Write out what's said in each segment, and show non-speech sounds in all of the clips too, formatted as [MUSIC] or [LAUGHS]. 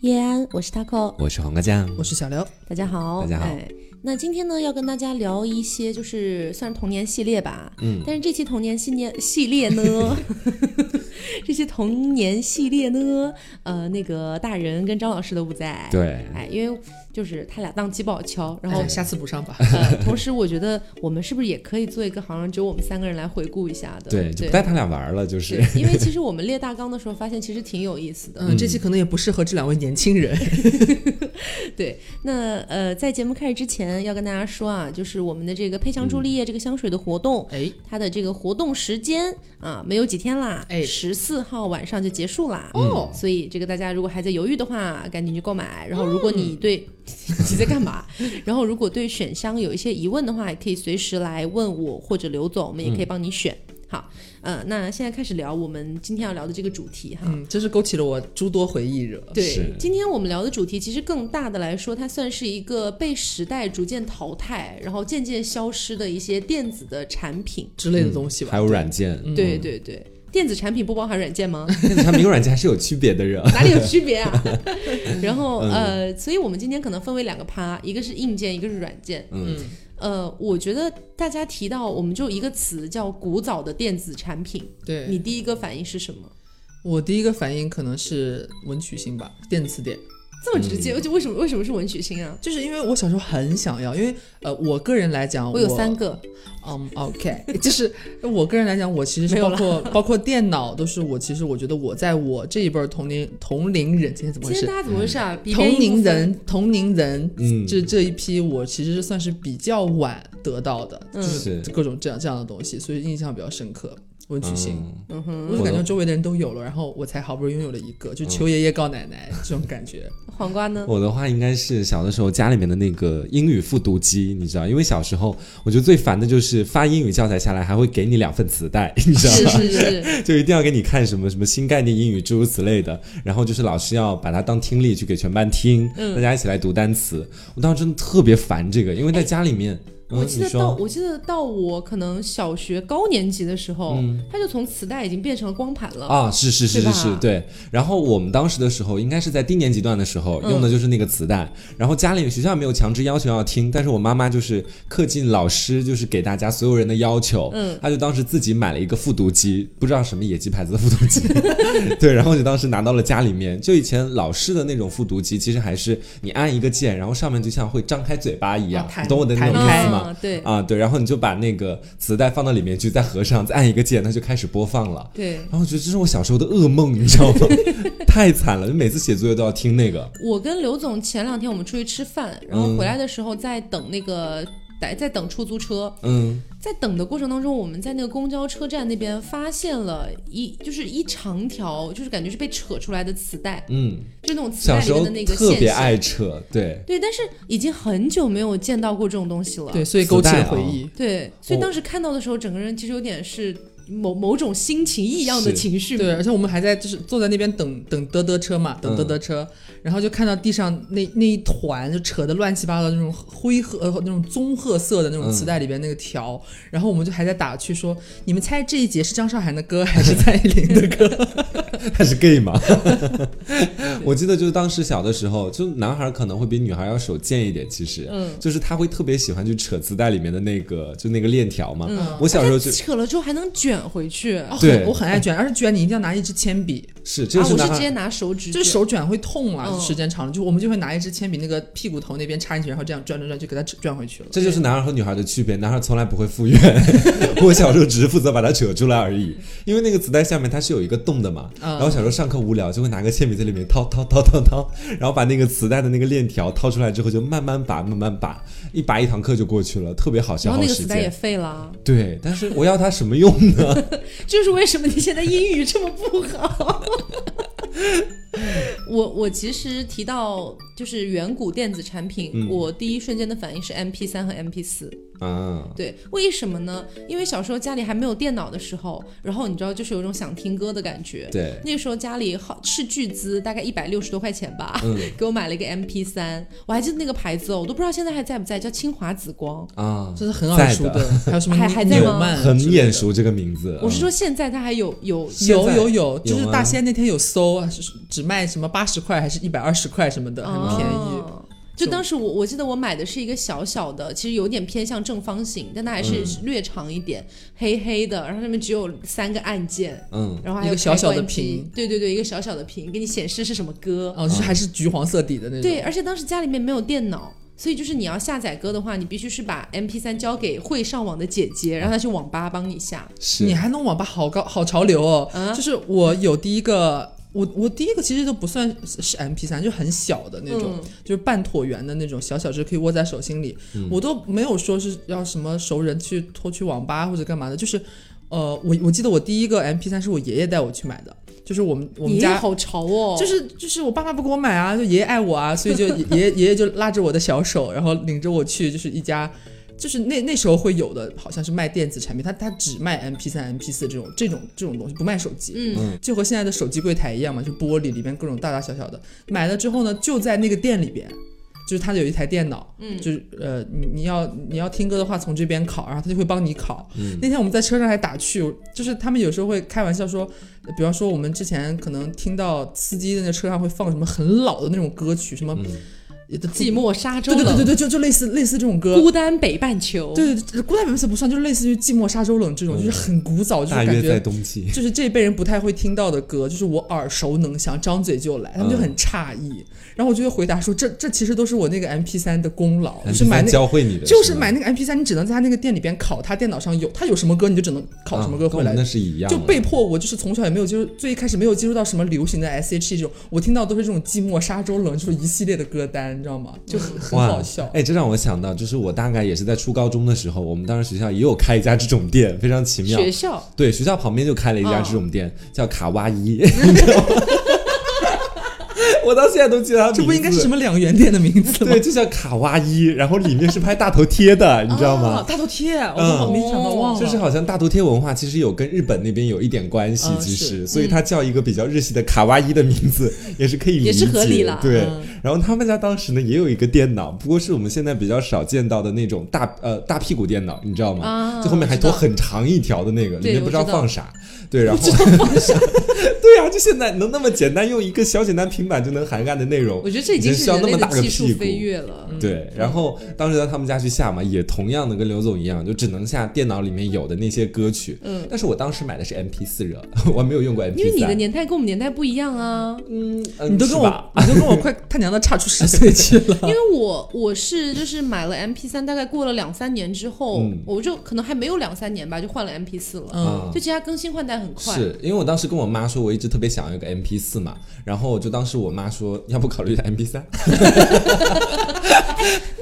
叶安，我是 taco，我是黄瓜酱，我是小刘，大家好，大家好。哎，那今天呢，要跟大家聊一些，就是算是童年系列吧。嗯，但是这期童年系列系列呢，[LAUGHS] 这些童年系列呢，呃，那个大人跟张老师都不在。对，哎，因为就是他俩档期不好敲，然后哎下次补上吧。呃，同时我觉得我们是不是也可以做一个好像只有我们三个人来回顾一下的？对，就不带他俩玩了，就是，因为其实 [LAUGHS] 我们列大纲的时候发现其实挺有意思的。嗯，这期可能也不适合这两位年轻人。[LAUGHS] 对，那呃，在节目开始之前要跟大家说啊，就是我们的这个配香朱丽叶这个香水的活动，哎，它的这个活动时间啊，没有几天啦，哎十四号晚上就结束啦。哦所以这个大家如果还在犹豫的话，赶紧去购买。然后如果你对、[LAUGHS] 你在干嘛？然后如果对选箱有一些疑问的话，也可以随时来问我或者刘总，我们也可以帮你选。好，呃，那现在开始聊我们今天要聊的这个主题哈。嗯，真是勾起了我诸多回忆惹。对，今天我们聊的主题其实更大的来说，它算是一个被时代逐渐淘汰，然后渐渐消失的一些电子的产品。之类的东西吧。还有软件，嗯对对对，电子产品不包含软件吗？[LAUGHS] 电子产品跟软件还是有区别的人。哪里有区别啊？[LAUGHS] 然后嗯呃，所以我们今天可能分为两个趴，一个是硬件，一个是软件。嗯，呃，我觉得大家提到我们就一个词叫古早的电子产品，对，你第一个反应是什么？我第一个反应可能是文曲星吧，电子点，这么直接，就为什么为什么是文曲星啊？就是因为我小时候很想要，因为呃，我个人来讲，我有三，个，嗯，OK，[LAUGHS] 就是我个人来讲，我其实是包括 [LAUGHS] 包括电脑都是我，其实我觉得我在我这一辈儿同龄同龄人，今天怎么回事？今天大家怎么回事啊？同龄人，同龄人，嗯这这一批我其实是算是比较晚得到的，嗯是各种这样这样的东西，所以印象比较深刻。文曲星，嗯嗯哼，我就感觉周围的人都有了，然后我才好不容易拥有了一个，就求爷爷告奶奶这种感觉。[LAUGHS] 黄瓜呢？我的话应该是小的时候家里面的那个英语复读机，你知道，因为小时候我觉得最烦的就是发英语教材下来还会给你两份磁带，你知道是吗？是是，[LAUGHS] 就一定要给你看什么什么新概念英语诸如此类的，然后就是老师要把它当听力去给全班听，嗯大家一起来读单词。我当时真的特别烦这个，因为在家里面，嗯，我记得到我记得到我可能小学高年级的时候，嗯它就从磁带已经变成了光盘了。啊，是是是是是，对。然后我们当时的时候，应该是在低年级段的时候，嗯用的就是那个磁带。然后家里学校没有强制要求要听，但是我妈妈就是恪尽老师就是给大家所有人的要求，嗯她就当时自己买了一个复读机，不知道什么野鸡牌子的复读机，[LAUGHS] [LAUGHS] 对，然后就当时拿到了家里面。就以前老式的那种复读机，其实还是你按一个键，然后上面就像会张开嘴巴一样，啊你懂我的那种意思吗？啊，对啊，对，然后你就把那个磁带放到里面去，再合上，再按一个键，它就开始播放了。对。然后我觉得这是我小时候的噩梦，你知道吗？[LAUGHS] 太惨了，就每次写作业都要听那个。我跟刘总前两天我们出去吃饭，然后回来的时候在等那个。在在等出租车，嗯，在等的过程当中，我们在那个公交车站那边发现了一就是一长条，就是感觉是被扯出来的磁带，嗯，就那种磁带里小时候面的那个线特别爱线。扯，对，对，但是已经很久没有见到过这种东西了。对，所以勾起了回忆。对，所以哦当时看到的时候，整个人其实有点是某某种心情异样的情绪。对，而且我们还在就是坐在那边等等嘚嘚车嘛，等嘚嘚车，然后就看到地上那那一团就扯的乱七八糟的那种灰褐呃那种棕褐色的那种磁带里边那个条，然后我们就还在打趣说，你们猜这一节是张韶涵的歌还是蔡依林的歌？[LAUGHS] 他是 gay 吗？[LAUGHS] 我记得就是当时小的时候，就男孩可能会比女孩要手贱一点，其实，嗯就是他会特别喜欢去扯磁带里面的那个，就那个链条嘛。嗯我小时候就扯了之后还能卷回去。对我很爱卷，而且卷你一定要拿一支铅笔，是，这个是男孩。我是直接拿手指卷，就手卷会痛啊，嗯时间长了就我们就会拿一支铅笔那个屁股头那边插进去，然后这样转转转就给它转回去了。这就是男孩和女孩的区别，男孩从来不会复原，[LAUGHS] 我小时候只是负责把它扯出来而已。因为那个磁带下面它是有一个洞的嘛，嗯然后小时候上课无聊就会拿个铅笔在里面掏掏掏掏掏，然后把那个磁带的那个链条掏出来之后就慢慢拔慢慢拔，一拔一堂课就过去了，特别好消然后那个磁带也。废了，对，但是我要它什么用呢？就是为什么你现在英语这么不好。[LAUGHS] 我我其实提到就是远古电子产品，嗯我第一瞬间的反应是 M P 三和 M P 四。啊，对，为什么呢？因为小时候家里还没有电脑的时候，然后你知道，就是有一种想听歌的感觉。对，那时候家里好斥巨资，大概一百六十多块钱吧，嗯给我买了一个 M P 三，我还记得那个牌子哦，我都不知道现在还在不在，叫清华紫光。啊，这是很耳熟的，还有什么还还在吗很眼熟这个名字。我是说现在它还有有有有有，就是大仙那天有搜，啊，是只卖什么八十块还是一百二十块什么的，很便宜。哦就当时我我记得我买的是一个小小的，其实有点偏向正方形，但它还是略长一点，黑黑的，然后上面只有三个按键，嗯，然后还有一个小小的屏，对对对，一个小小的屏，给你显示是什么歌。哦，就是还是橘黄色底的那种。对，而且当时家里面没有电脑。所以就是你要下载歌的话，你必须是把 M P 三交给会上网的姐姐，让她去网吧帮你下。是你还弄网吧，好高好潮流哦！啊就是我有第一个，我我第一个其实都不算是是 M P 三，就很小的那种，嗯就是半椭圆的那种，小小只可以握在手心里。我都没有说是要什么熟人去拖去网吧或者干嘛的，就是呃，我我记得我第一个 M P 三是我爷爷带我去买的，就是我们我们家。好潮哦，就是就是我爸妈不给我买啊，就爷爷爱我啊，所以就 [LAUGHS] 爷爷爷爷就拉着我的小手，然后领着我去，就是一家，就是那那时候会有的，好像是卖电子产品，他他只卖 M P 三、M P 四这种这种这种东西，不卖手机。嗯就和现在的手机柜台一样嘛，就玻璃里边各种大大小小的。买了之后呢，就在那个店里边，就是他有一台电脑，嗯，就是呃，你你要你要听歌的话，从这边拷，然后他就会帮你拷。那天我们在车上还打趣，就是他们有时候会开玩笑说，呃比方说我们之前可能听到司机在那车上会放什么很老的那种歌曲，什么。寂寞沙洲冷，对对对对，就就类似类似这种歌，孤单北半球，对对对，古代本色不算，就是类似于寂寞沙洲冷这种，就是很古早，就是感觉冬季。就是这一辈人不太会听到的歌，就是我耳熟能详，张嘴就来，他们就很诧异。然后我就会回答说，这这其实都是我那个 M P 三的功劳，就是买那个。教会你的，就是买那个 M P 三，你只能在他那个店里边拷，他电脑上有，他有什么歌你就只能拷什么歌回来。那是一样，就被迫我就是从小也没有接触，最一开始没有接触到什么流行的 S H E 这种，我听到都是这种寂寞沙洲冷，就是一系列的歌单，你知道吗？就很很哇好笑。哎，这让我想到，就是我大概也是在初高中的时候，我们当时学校也有开一家这种店，非常奇妙。学校对，学校旁边就开了一家哦这种店，叫卡哇伊，[LAUGHS] 你知道吗？我到现在都记得它这不应该是什么？两元店的名字吗？对，就叫卡哇伊，然后里面是拍大头贴的，你知道哦吗？大头贴，我嗯好没想到忘了。就是好像大头贴文化其实有跟日本那边有一点关系，嗯其实，是所以它叫一个比较日系的卡哇伊的名字也是可以理解，也是合理了对嗯，然后他们家当时呢也有一个电脑，不过是我们现在比较少见到的那种大呃大屁股电脑，你知道吗？啊就后面还拖很长一条的那个，里面不知道放啥。对，然后 [LAUGHS] 对啊，就现在能那么简单用一个小简单平板就能涵盖的内容，我觉得这已经是需要人类的那么大个技术屁股飞跃了。对，然后当时在他们家去下嘛，也同样的跟刘总一样，就只能下电脑里面有的那些歌曲。嗯，但是我当时买的是 MP 四热，[LAUGHS] 我还没有用过 MP 三。因为你的年代跟我们年代不一样啊。嗯，嗯你都跟我，[LAUGHS] 你都跟我快他娘的差出十岁去了。[LAUGHS] 因为我我是就是买了 M P 三，大概过了两三年之后，嗯我就可能还没有两三年吧，就换了 M P 四了。嗯，就其实它更新换代很快。是因为我当时跟我妈说，我一直特别想要一个 MP 四嘛，然后就当时我妈说，要不考虑一下 MP 三。[LAUGHS]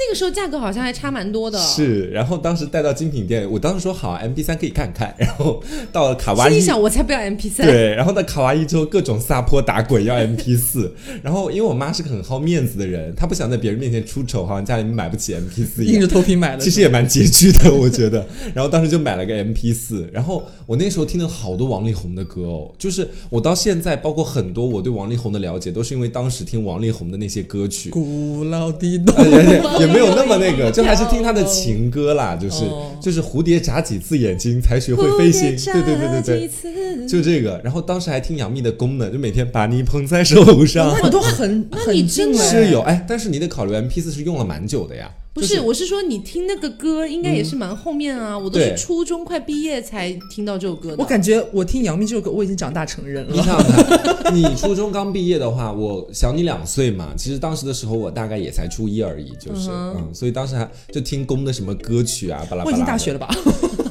那个时候价格好像还差蛮多的。是，然后当时带到精品店，我当时说好，MP 三可以看看，[LAUGHS] 然后到了卡哇伊。心里想，我才不要 M P 三。对，然后到卡哇伊之后，各种撒泼打滚要 MP 四，[LAUGHS] 然后因为我妈是个很好面子的人，她不想在别人面前出丑，好像家里面买不起 MP 四硬着。头皮买的。其实也蛮拮据的，我觉得。然后当时就买了个 MP 四，然后我那时候听了好多王力宏的歌哦，就是我到现在，包括很多我对王力宏的了解，都是因为当时听王力宏的那些歌曲。古老的东呃也也也没有那么那个，就还是听他的情歌啦，就是哦就是蝴蝶眨几次眼睛才学会飞行，对对对对对，就这个。然后当时还听杨幂的《功能》，就每天把你捧在手上那。你都很很你真的近了，是有哎，但是你得考虑 MP 四是用了蛮久的呀。不，是我是说你听那个歌应该也是蛮后面啊，我都是初中快毕业才听到这首歌的。我感觉我听杨幂这首歌，我已经长大成人了。你想想看，[LAUGHS] 你初中刚毕业的话，我小你两岁嘛，其实当时的时候我大概也才初一而已，就是嗯所以当时还就听宫的什么歌曲啊，巴拉巴拉。我已经大学了吧？[LAUGHS]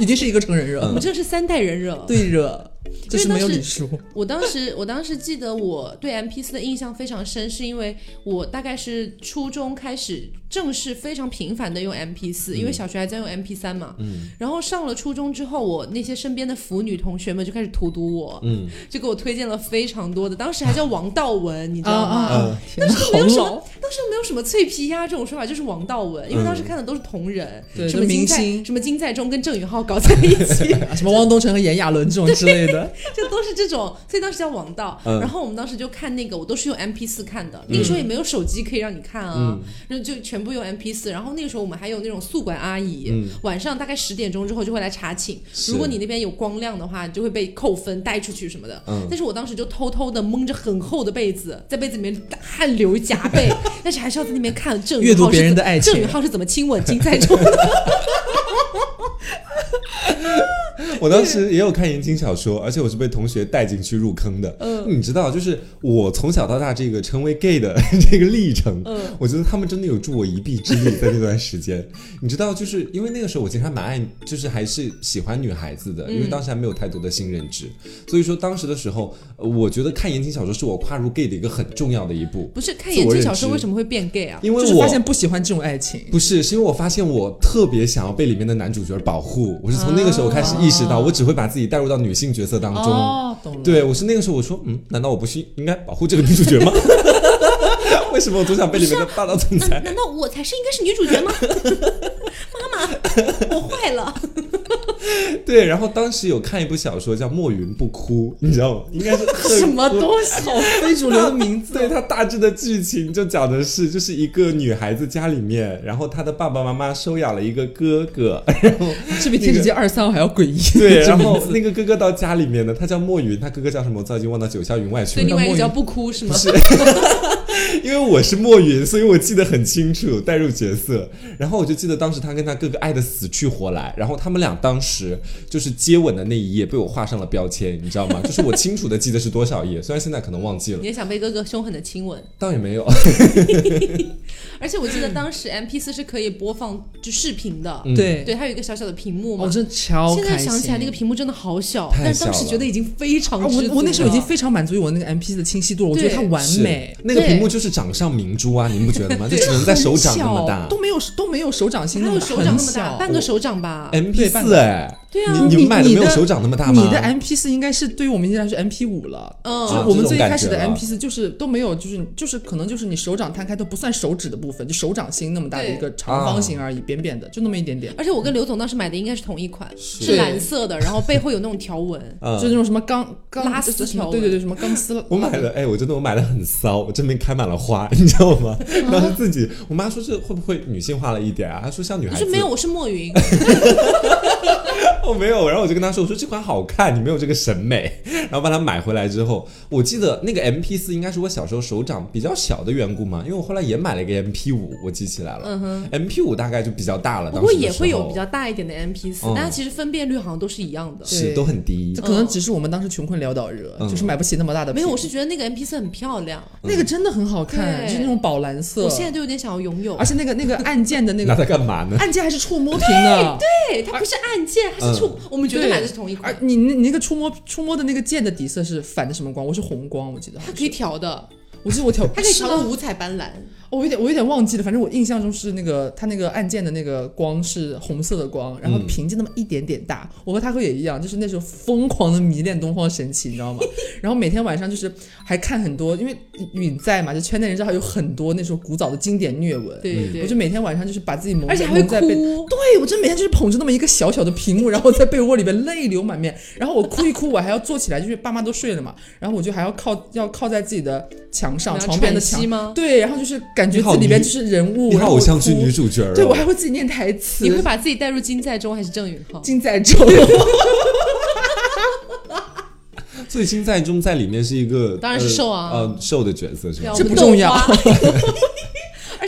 已经是一个成人热我，们这是三代人热。对热，就是没有。我当时，[LAUGHS] 我当时记得我对 M P 四的印象非常深，是因为我大概是初中开始正式非常频繁的用 M P 四、因为小学还在用 M P 三嘛。嗯。然后上了初中之后，我那些身边的腐女同学们就开始荼毒我，嗯，就给我推荐了非常多的，当时还叫王道文，你知道吗？啊！天哪，好没有什么老。当时没有什么脆皮鸭这种说法，就是王道文，因为当时看的都是同人，对什么金在明星。什么金在中跟郑宇浩搞在一起，[LAUGHS] 什么汪东城和炎亚纶这种之类的，[LAUGHS] 就都是这种，所以当时叫王道。嗯。然后我们当时就看那个，我都是用 M P 四看的，那个时候也没有手机可以让你看啊，就全部用 M P 四。然后那个时候我们还有那种宿管阿姨，嗯。晚上大概十点钟之后就会来查寝，如果你那边有光亮的话，你就会被扣分带出去什么的。嗯。但是我当时就偷偷的蒙着很厚的被子，在被子里面汗流浃背，[LAUGHS] 但是还是要在那边看郑阅读别允浩是怎人的爱情郑宇浩是怎么亲吻金在中的。[LAUGHS] [LAUGHS] 我当时也有看言情小说，而且我是被同学带进去入坑的。嗯，你知道，就是我从小到大这个成为 gay 的这个历程，嗯，我觉得他们真的有助我一臂之力在那段时间。[LAUGHS] 你知道，就是因为那个时候我其实还蛮爱，就是还是喜欢女孩子的，因为当时还没有太多的新认知，所以说当时的时候，呃我觉得看言情小说是我跨入 gay 的一个很重要的一步。不是看言情小说为什么会变 gay 啊？因为我就是发现不喜欢这种爱情。不是，是因为我发现我特别想要被里面的男主角保护，我是从那个时候开始意识到，我只会把自己带入到女性角色当中。哦，懂了。对，我是那个时候我说，嗯，难道我不是应该保护这个女主角吗？[LAUGHS] 为什么我总想被里面的霸道总裁？难难道我才是应该是女主角吗？[LAUGHS] 妈妈，我坏了。[LAUGHS] 对，然后当时有看一部小说叫《墨云不哭》，你知道吗？应该是 [LAUGHS] 什么东西？好非主流的名字。对它大致的剧情就讲的是，就是一个女孩子家里面，然后她的爸爸妈妈收养了一个哥哥，然后这比《天使街二三》还要诡异。对，然后那个哥哥到家里面呢，他叫墨云，他哥哥叫什么？我早已经忘到九霄云外去对，了。另外一个叫不哭是吗？因为我是墨云，所以我记得很清楚，带入角色。然后我就记得当时他跟他哥哥爱的死去活来，然后他们俩当时就是接吻的那一页被我画上了标签，你知道吗？[LAUGHS] 就是我清楚的记得是多少页，虽然现在可能忘记了你，也想被哥哥凶狠的亲吻？倒也没有。[LAUGHS] 而且我记得当时 M P 四是可以播放就视频的，嗯对，对，它有一个小小的屏幕嘛。我真的超现在。想起来那个屏幕真的好小，太但是当时觉得已经非常啊，我我那时候已经非常满足于我那个 M P 四的清晰度了，我觉得它完美。那个屏幕就是掌上明珠啊，你们不觉得吗？就只能在手掌那么大。都没有都没有手掌心那么大，哪有手掌那么大，半个手掌吧？M P 对半个四哎，对啊你你们买的你的没有手掌那么大吗？你的 M P 四应该是对于我们现在来说 M P 五了，嗯就是我们最开始的 M P 四就是都没有，就是就是可能就是你手掌摊开都不算手指的部分，就手掌心那么大的一个长方形而已，扁扁的，就那么一点点，而且我跟刘总当时买的应该是同一款，是是蓝色的，然后背后有那种条纹。[LAUGHS] 嗯就那种什么钢钢拉丝条纹对对对，什么钢丝。我买了，哎，我真的我买的很骚，我这边开满了花，你知道吗？[LAUGHS] 当时自己，我妈说这会不会女性化了一点啊？她说像女孩子。我说没有，我是墨云。[LAUGHS] 我没有，然后我就跟他说，我说这款好看，你没有这个审美。[LAUGHS] 然后把它买回来之后，我记得那个 M P 四应该是我小时候手掌比较小的缘故嘛，因为我后来也买了一个 M P 五，我记起来了。嗯哼，M P 五大概就比较大了，不过也会有比较大一点的 M P 四嗯，但它其实分辨率好像都是一样的。是都很低这。可能只是我们当时穷困潦倒惹，嗯就是买不起那么大的。没有，我是觉得那个 M P 四很漂亮，那个真的很好看，就是那种宝蓝色。我现在都有点想要拥有而。且那个那个按键的那个 [LAUGHS] 拿个它干嘛呢？按键还是触摸屏的，对，它不是按键，它是触。我们绝对对买的是同一而款，你你那个触摸触摸的那个键的底色是反的什么光？我是红光，我记得。它可以调的，我记得我调，它可以调到五彩斑斓。我有点我有点忘记了，反正我印象中是那个它那个按键的那个光是红色的光，然后屏就那么一点点大。我和他哥也一样，就是那时候疯狂的迷恋东方神起，你知道吗？[LAUGHS] 然后每天晚上就是还看很多，因为允在嘛，就圈内人知道有很多那时候古早的经典虐文。对对对，我就每天晚上就是把自己蒙在而且还会哭。对，我真每天就是捧着那么一个小小的屏幕，然后在被窝里边泪流满面，然后我哭一哭，我还要坐起来，就是爸妈都睡了嘛，然后我就还要靠要靠在自己的墙上床边的墙，吗？对，然后就是感觉自己里边就是人物，你好然后偶像剧女主角哦。对我还会自己念台词，你会把自己带入金在中还是郑允浩？金在中，[LAUGHS] 所以金在中在里面是一个当然是瘦啊呃呃瘦的角色是？这不重要 [LAUGHS]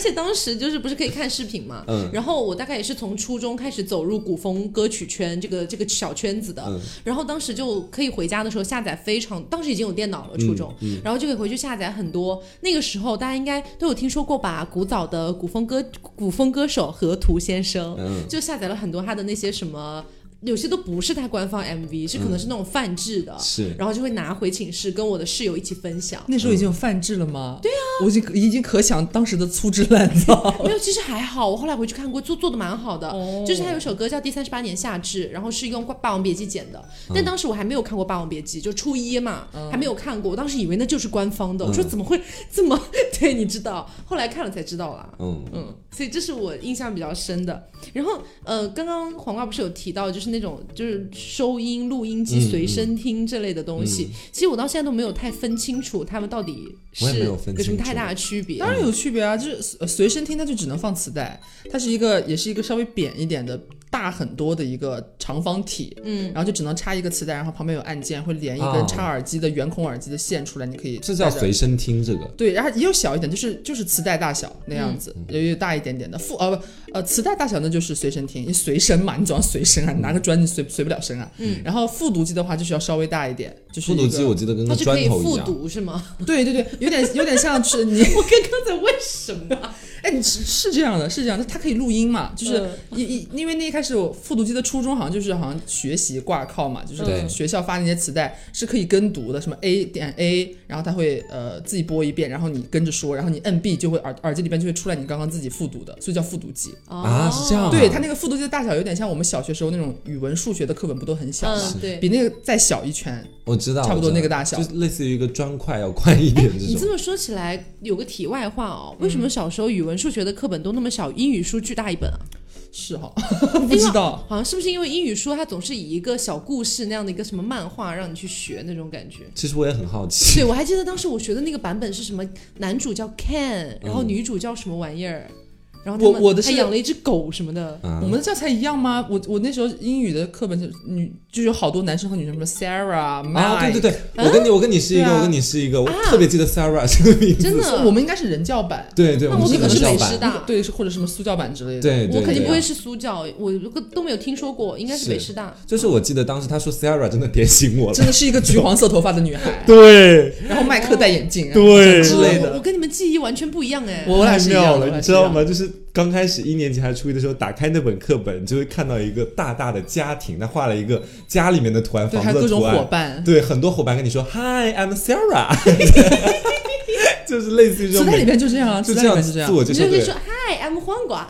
且当时就是不是可以看视频嘛，嗯然后我大概也是从初中开始走入古风歌曲圈这个这个小圈子的，嗯然后当时就可以回家的时候下载非常，当时已经有电脑了，初中，嗯然后就可以回去下载很多。那个时候大家应该都有听说过吧，古早的古风歌古风歌手河图先生，嗯就下载了很多他的那些什么。有些都不是他官方 MV，是可能是那种泛制的，是然后就会拿回寝室跟我的室友一起分享。那时候已经有泛制了吗？对啊，我已经已经可想当时的粗制滥造。[LAUGHS] 没有，其实还好。我后来回去看过，做做的蛮好的。哦就是他有首歌叫《第三十八年夏至》，然后是用《霸王别姬》剪的。但当时我还没有看过《霸王别姬》，就初一嘛，还没有看过。我当时以为那就是官方的，我说怎么会这么？[LAUGHS] 对，你知道，后来看了才知道啦。嗯，嗯，所以这是我印象比较深的。然后，呃，刚刚黄瓜不是有提到，就是那种就是收音、录音机、嗯随身听这类的东西。其实我到现在都没有太分清楚他们到底是我也没有分清楚有什么太大的区别。当然有区别啊，就是呃随身听它就只能放磁带，它是一个也是一个稍微扁一点的。大很多的一个长方体，嗯，然后就只能插一个磁带，然后旁边有按键，会连一根哦插耳机的圆孔耳机的线出来，你可以这叫随身听，这个对，然后也有小一点，就是就是磁带大小那样子，嗯也有大一点点的副呃不呃磁带大小那就是随身听，你随身嘛，你总要随身啊，你拿个砖你随随不了身啊。嗯，然后复读机的话就是要稍微大一点，就是复读机，我记得跟个它是可以复砖头一样。读是吗？[LAUGHS] 对对对，有点有点像是你，我刚刚在问什么？哎，你是是这样的，是这样的，它可以录音嘛，就是嗯一一、因为那一开始我复读机的初衷好像就是好像学习挂靠嘛，就是对学校发那些磁带是可以跟读的，什么 A 点 A，然后它会呃自己播一遍，然后你跟着说，然后你摁 B 就会耳耳机里边就会出来你刚刚自己复读的，所以叫复读机。啊是这样啊对，它那个复读机的大小有点像我们小学时候那种语文、数学的课本，不都很小吗？嗯，对。比那个再小一圈。我知道，差不多那个大小就类似于一个砖块要宽一点这种。你这么说起来，有个题外话哦，为什么小时候语文、数学的课本都那么小，英语书巨大一本啊？是哈，[LAUGHS] 不知道。好像是不是因为英语书它总是以一个小故事那样的一个什么漫画让你去学那种感觉？其实我也很好奇，对，我还记得当时我学的那个版本是什么，男主叫 Ken，然后嗯女主叫什么玩意儿，然后我我的是还养了一只狗什么的。啊我们的教材一样吗？我我那时候英语的课本就女就有好多男生和女生，什么 Sarah、啊对对对，我跟你我跟你是一个，啊我跟你是一个，我特别记得 Sarah 这个名字。真的我们应该是人教版，对对，那我可能是人教版美师大对，是或者什么苏教版之类的。对对，对我肯定不会是苏教，我这个都没有听说过，应该是是北师大。就是我记得当时他说 Sarah 真的点醒我了。真的是一个橘黄色头发的女孩，[LAUGHS] 对，然后麦克戴眼镜，对之类的。我我跟你们记忆完全不一样哎。我俩是一样的？你知道吗？就是刚开始一年级还是初一的时候，打开那本课本，就会看到一个大大的家庭，他画了一个家里面的图案，对，房还有各种子的图案。伙伴。对，很多伙伴跟你说 Hi，I'm Sarah，[LAUGHS] 就是类似于这种磁带里面就这样啊，就这样面就这样。自我介绍。你就可以说，Hi，I'm 黄瓜。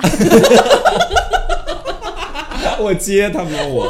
我接他们我。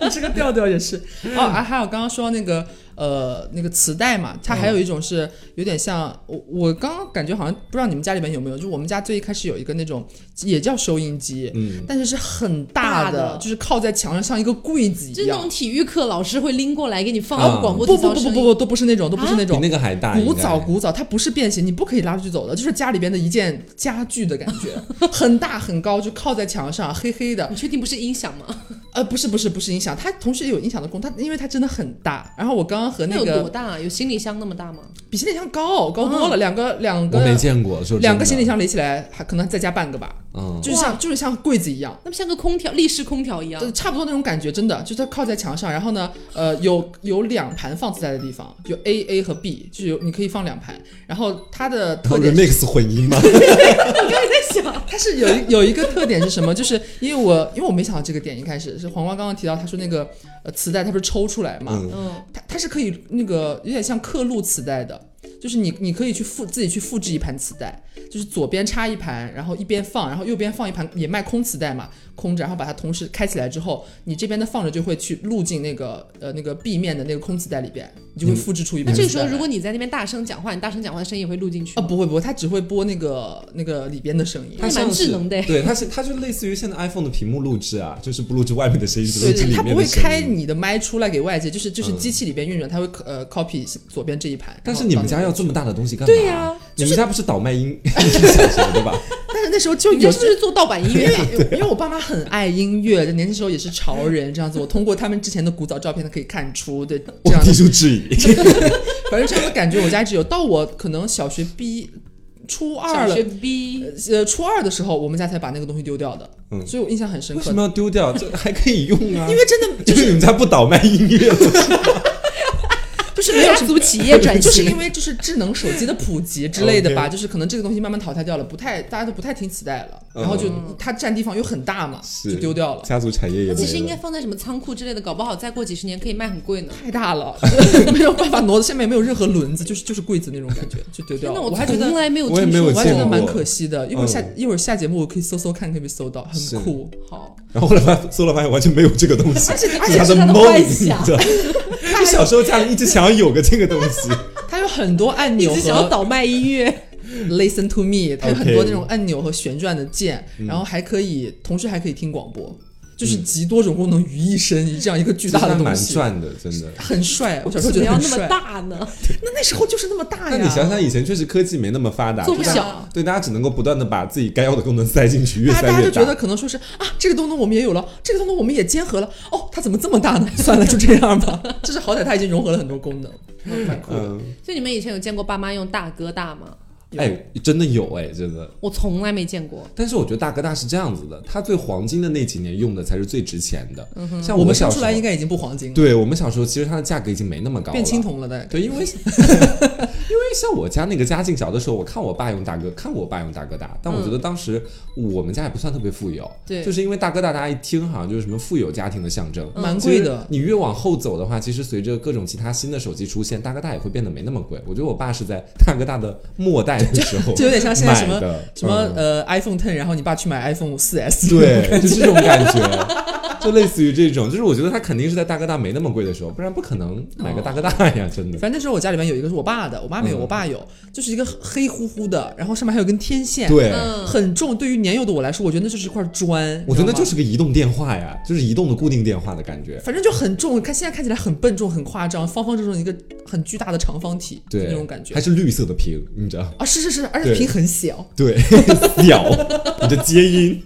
你 [LAUGHS] 这个调调也是哦，啊，还有刚刚说那个呃那个磁带嘛，它还有一种是有点像我我刚刚感觉好像不知道你们家里面有没有，就我们家最一开始有一个那种也叫收音机，嗯，但是是很大大的就是靠在墙上像一个柜子一样就那种。体育课老师会拎过来给你放啊广播不。不不不不不，都不是那种，都不是那种比那。个还大。古早古早，它不是便携，你不可以拉出去走的，就是家里边的一件家具的感觉，[LAUGHS] 很大很高，就靠在墙上，黑黑的。你确定不是音响吗？呃，不是不是不是音响，它同时也有音响的功，它因为它真的很大。然后我刚刚和那有那个多大？有行李箱那么大吗？比行李箱高高多了，两个两个我没个见过，两个行李，箱垒起来，还可能再加半个吧，嗯，就是像就是像柜子一样。那么像个空调，立式空调一样就。差不多那种感觉，真的就是它靠在墙上，然后呢，呃，有有两盘放磁带的地方，就 A A 和 B，就是有你可以放两盘。然后它的特点是，remix 混音吗？[LAUGHS] 在想，它是有一有一个特点是什么？就是因为我因为我没想到这个点，一开始是黄瓜刚刚提到，他说那个呃磁带它不是抽出来嘛，嗯，嗯，它它是可以那个有点像刻录磁带的，就是你你可以去复自己去复制一盘磁带，就是左边插一盘，然后一边放，然后右边放一盘也卖空磁带嘛，空着，然后把它同时开起来之后，你这边的放着就会去录进那个呃那个 B 面的那个空磁带里边，你就会复制出一盘。那这个时候，如果你在那边大声讲话，你大声讲话的声音也会录进去啊。不会不会，它只会播那个那个里边的声音。它蛮智能的对，它是它就类似于现在 iPhone 的屏幕录制啊，就是不录制外面的声音，只录里它不会面的声音。开你的麦出来给外界，就是就是嗯机器里边运转，它会呃 copy 左边这一盘。但是你们家要这么大的东西干嘛？对呀你们家不是倒卖音音响什么的吧？[LAUGHS] 但是那时候就有你是不是做盗版音乐因为我爸妈很爱音乐，年轻时候也是潮人这样子。我通过他们之前的古早照片，可以看出，对这我样的，提出质疑。[LAUGHS] 反正这样的感觉，我家一直有。到我可能小学毕初二了小学，B 呃，初二的时候，我们家才把那个东西丢掉的。嗯所以我印象很深刻为什。么要丢掉？这还可以用啊！因为真的 [LAUGHS] 就是你们家不倒卖音乐的，就是没有什么家族企业转 [LAUGHS] 就是因为就是智能手机的普及之类的吧就是可能这个东西慢慢淘汰掉了，不太大家都不太听磁带了，然后就它占地方又很大嘛，就丢掉了。家族产业也没其实应该。放在什么仓库之类的，搞不好再过几十年可以卖很贵呢。太大了，[LAUGHS] 没有办法挪的，下面没有任何轮子，就是就是柜子那种感觉，就丢掉了。我我还觉得从来没有我也没有听说过我还觉得蛮可惜的。一会儿下、嗯一会儿下节目我可以搜搜看，可不可以搜到，很酷。好，然后后来发搜了发现完全没有这个东西，而且而是他且是他的梦，幻想道？[LAUGHS] [LAUGHS] 你小时候家里一直想要有个这个东西，[LAUGHS] 它有很多按钮一直想要倒卖音乐，[LAUGHS] Listen to me，它有很多那种按钮和旋转的键，嗯。然后还可以同时还可以听广播，就是集多种功能于一身，这样一个巨大的东西，赚的，真的。很帅。我小时候为什么要那么。大呢？[LAUGHS] 那那时候就是那么大呀。那你想想，以前确实科技没那么发达，做不小对，大家只能够不断的把自己该要的功能塞进去，越塞越大。大家就觉得可能说是啊，这个功能我们也有了，这个功能我们也结合了。哦，它怎么这么大呢？[LAUGHS] 算了，就这样吧。就是好歹它已经融合了很多功能，[LAUGHS] 蛮酷的。嗯，所以你们以前有见过爸妈用大哥大吗？哎，真的有哎，真的。我从来没见过。但是我觉得大哥大是这样子的，它最黄金的那几年用的才是最值钱的。像我们小时候生出来应，该已经不黄金了，对我们小时候其实它的价格已经没那么高了，变青铜了的。对，因为 [LAUGHS] 因为像我家那个家境小的时候，我看我爸用大哥，看我爸用大哥大，但我觉得当时我们家也不算特别富有，对就是因为大哥大，大家一听好像就是什么富有家庭的象征，蛮贵的你越往后走的话，其实随着各种其他新的手机出现，大哥大也会变得没那么贵。我觉得我爸是在大哥大的末代的时候就有点像现在什么什么嗯呃 iPhone Ten，然后你爸去买 iPhone 四 S，对，[LAUGHS] 就这种感觉，[LAUGHS] 就类似于这种，就是我觉得他肯定是在大哥大没那么贵的时候，不然不可能买个大哥大呀，真的。反正那时候我家里面有一个是我爸的，我妈没有，嗯我爸有，就是一个黑乎乎的，然后上面还有根天线，，对，嗯，很重。对于年幼的我来说，我觉得那就是一块砖，我觉得那就是个移动电话呀，就是移动的固定电话的感觉。反正就很重，看现在看起来很笨重、很夸张，方方正正一个很巨大的长方体，对，那种感觉还是绿色的屏，你知道？啊，是是是，而且对。屏很小，对，[LAUGHS] 小，[LAUGHS] 你的接音，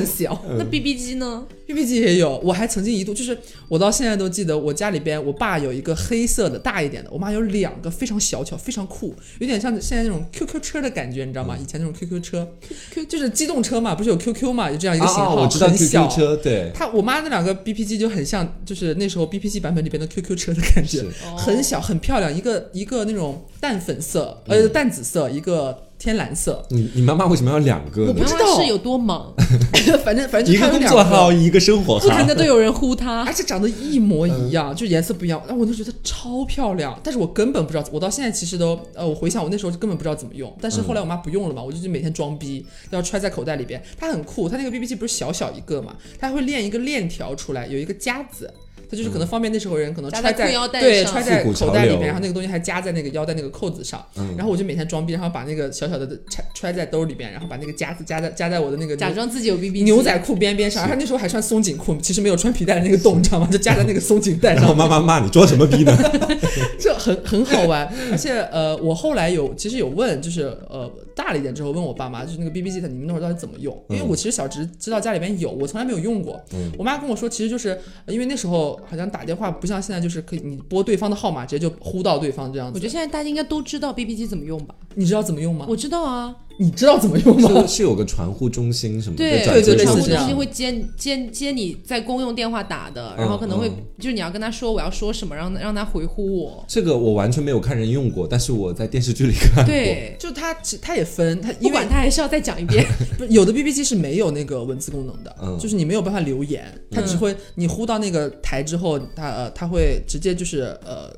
很小。[LAUGHS] 那 BB 机呢？BB 机也有，我还曾经一度就是我到现在都记得，我家里边我爸有一个黑色的大一点的，我妈有两个非常小巧、非常酷，有点像现在那种 QQ 车的感觉，你知道吗？以前那种 QQ 车，Q 就是机动车嘛，不是有 QQ 嘛，有这样一个型号，啊，我知道很小 QQ 车，对，他我妈那两个 BP 机就很像，就是那时候 BP 机版本里边的 QQ 车的感觉，很小很漂亮，一个一个那种淡粉色，呃淡紫色，一个天蓝色，你你妈妈为什么要两个我不？知道是有多忙，[LAUGHS] 反正反正一个工作号，一个生活号不停，的都有人呼她而。且长得一模一样，就颜色不一样，但我都觉得超漂亮。但是我根本不知道，我到现在其实都，呃，我回想我那时候根本不知道怎么用。但是后来我妈不用了嘛，我就每天装逼，要揣在口袋里边。它很酷，它那个 BB 机不是小小一个嘛，它还会练一个链条出来，有一个夹子。它就是可能方便那时候人可能夹揣在在裤腰带上对揣在口袋里面，然后那个东西还夹在那个腰带那个扣子上，嗯然后我就每天装逼，然后把那个小小的揣揣在兜里边，然后把那个夹子夹在夹在我的那个假装自己有 BB 牛仔裤边边上，然后那时候还穿松紧裤，其实没有穿皮带的那个洞，你知道吗？就夹在那个松紧带上，然后妈妈骂你装什么逼呢？[LAUGHS] 这很很好玩。而且呃，我后来有其实有问，就是呃大了一点之后问我爸妈，就是那个 BB 机它你们那会儿到底怎么用？因为我其实小侄知道家里边有，我从来没有用过。嗯我妈跟我说，其实就是呃因为那时候好像打电话不像现在，就是可以你拨对方的号码直接就呼到对方这样子。我觉得现在大家应该都知道 BB 机怎么用吧？你知道怎么用吗？我知道啊，你知道怎么用吗？是是有个传呼中心什么的，对转对对接上去类似这样传呼中心会接接接你在公用电话打的，然后可能会嗯就是你要跟他说我要说什么，让让他回呼我。这个我完全没有看人用过，但是我在电视剧里看过。对，就它其它也分，他不管他还是要再讲一遍。[LAUGHS] [LAUGHS] 不有的 BB 机是没有那个文字功能的，嗯就是你没有办法留言，它只会你呼到那个台之后，它呃它会直接就是呃。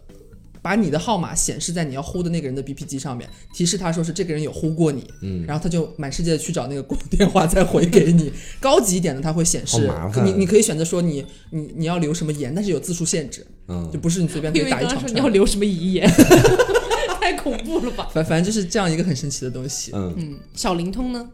把你的号码显示在你要呼的那个人的 BP 机上面，提示他说是这个人有呼过你，嗯，然后他就满世界去找那个公电话再回给你。高级一点的，他会显示你你可以选择说你你你要留什么言，但是有字数限制，嗯就不是你随便 [LAUGHS] 可以打一长串。说你要留什么遗言，[LAUGHS] 太恐怖了吧？反反正就是这样一个很神奇的东西。嗯，嗯，小灵通呢？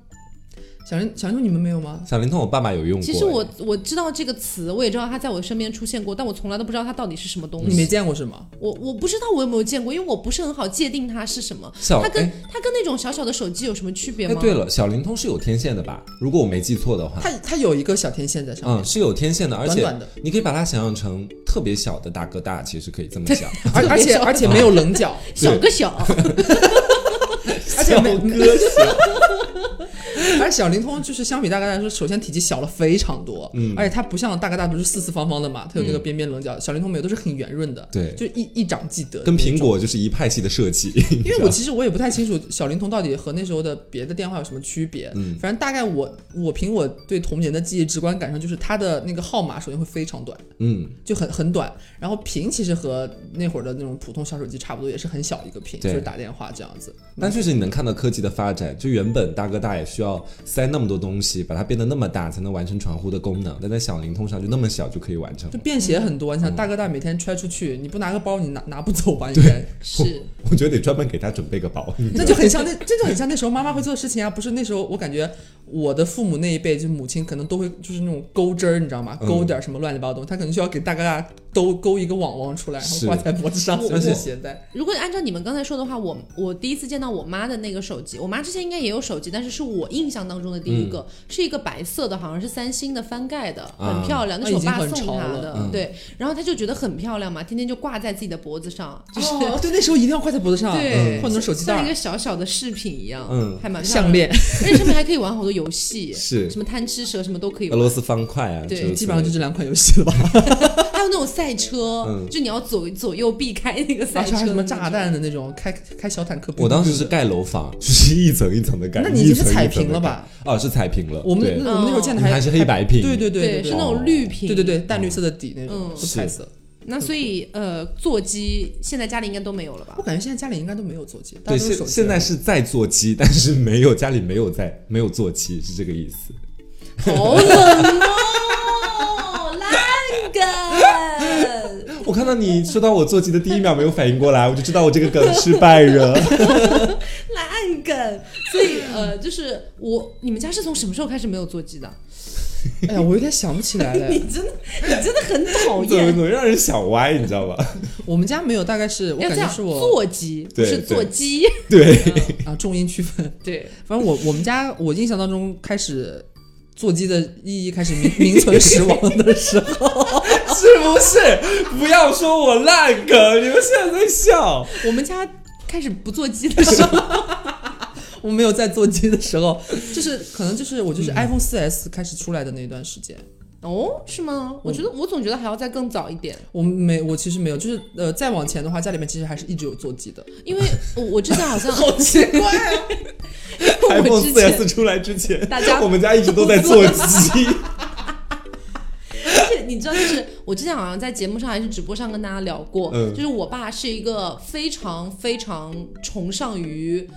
小灵小灵通你们没有吗？小灵通我爸爸有用过。其实我我知道这个词，我也知道它在我身边出现过，但我从来都不知道它到底是什么东西。你没见过是吗？我我不知道我有没有见过，因为我不是很好界定它是什么。它跟哎它跟那种小小的手机有什么区别哎，吗？对了，小灵通是有天线的吧？如果我没记错的话，它它有一个小天线在上面嗯，，是有天线的，而且短短的你可以把它想象成特别小的大哥大，其实可以这么 [LAUGHS] 想。而而且而且没有棱角，[LAUGHS] 小个小，[LAUGHS] [LAUGHS] 而且没小哥小，[LAUGHS] 而且小灵通就是相比大哥大来说，首先体积小了非常多，嗯而且它不像大哥大不是四四方方的嘛，它有那个边边棱角，小灵通没有，都是很圆润的，对就一一掌即得。跟苹。果就是一派系的设计。因为我其实我也不太清楚小灵通到底和那时候的别的电话有什么区别，嗯反正大概我我凭我对童年的记忆直观感受，就是它的那个号码首先会非常短，嗯，就很很短，然后屏其实和那会儿的那种普通小手机差不多，也是很小一个屏，就是打电话这样子。但确实你能看到科技的发展，就原本大哥大也需要塞那么多东西，把它变得那么大，才能完成传呼的功能，但在小灵通上就那么小就可以完成就。便携很多，你想大哥大每天揣出去，你不拿个包，你拿拿不走吧？应该，[LAUGHS] 是我觉得得专门给他准备个包。那就很 [LAUGHS] 像那，这就很像那时候妈妈会做的事情啊。不是那时候，我感觉我的父母那一辈，就母亲可能都会就是那种钩针儿，你知道吗？嗯勾点什么乱七八糟东西，他可能需要给大哥大都勾一个网网出来，然后挂在脖子上，随而且身携带。如果按照你们刚才说的话，我我第一次见到我妈的那个手机，我妈之前应该也有手机，但是是我印象当中的第一个，是一个白色的，好像是三星的翻盖的，啊很漂亮，那是我爸送她的，嗯对，然后她就觉得很漂亮嘛，天天就挂在自己的脖子上，就是、哦，对，那时候一定要挂在脖子上，对，换成手机袋、像一个小小的饰品一样，嗯还蛮漂亮项，链，而且上面还可以玩好多游戏，[LAUGHS] 是什么贪吃蛇什么都可以玩，俄罗斯方块啊，对基本上就这两款游戏了吧？[LAUGHS] 还有那种赛车，嗯就你要左左右避开那个赛车，而且还有什么炸弹的那种，开开小坦克。我当时是盖楼房，就是一层一层的盖。那你已经是彩屏了吧？哦，是彩屏了。我们我们那时候建的还是黑白屏对对对，对对是那种绿屏，对对对，淡绿色的底那种，彩色。那所以呃，座机现在家里应该都没有了吧我？感觉现在家里应该都没有座机，大对，家都是手机。现现在是在座机，但是没有家里没有在没有座机，是这个意思。好冷哦，烂梗。我看到你说到我座机的第一秒没有反应过来，我就知道我这个梗失败了。[LAUGHS] 烂梗，所以呃，就是我，你们家是从什么时候开始没有座机的？[LAUGHS] 哎呀，我有点想不起来了。[LAUGHS] 你真的，你真的很讨怎么厌怎。么让人想歪，你知道吧？我们家没有，大概是我要这样，感觉是我座机是座机。对，啊重音区分。对，反正我我们家我印象当中开始座机的意义开始名 [LAUGHS] 名存实亡的时候，[LAUGHS] 是不是？不要说我烂梗，你们现在在笑。我们家开始不座机的时候，[LAUGHS] 我没有在座机的时候，就是可能就是我嗯就是 iPhone 4 S 开始出来的那段时间。哦，是吗？我觉得我总觉得还要再更早一点，我没，我其实没有，就是呃，再往前的话，家里面其实还是一直有座机的。因为我我之前好像 [LAUGHS] 好奇怪啊！iPhone 我之前 4S 出来之前，大家我们家一直都在座机。而且你知道，就是我之前好像在节目上还是直播上跟大家聊过，嗯就是我爸是一个非常非常崇尚于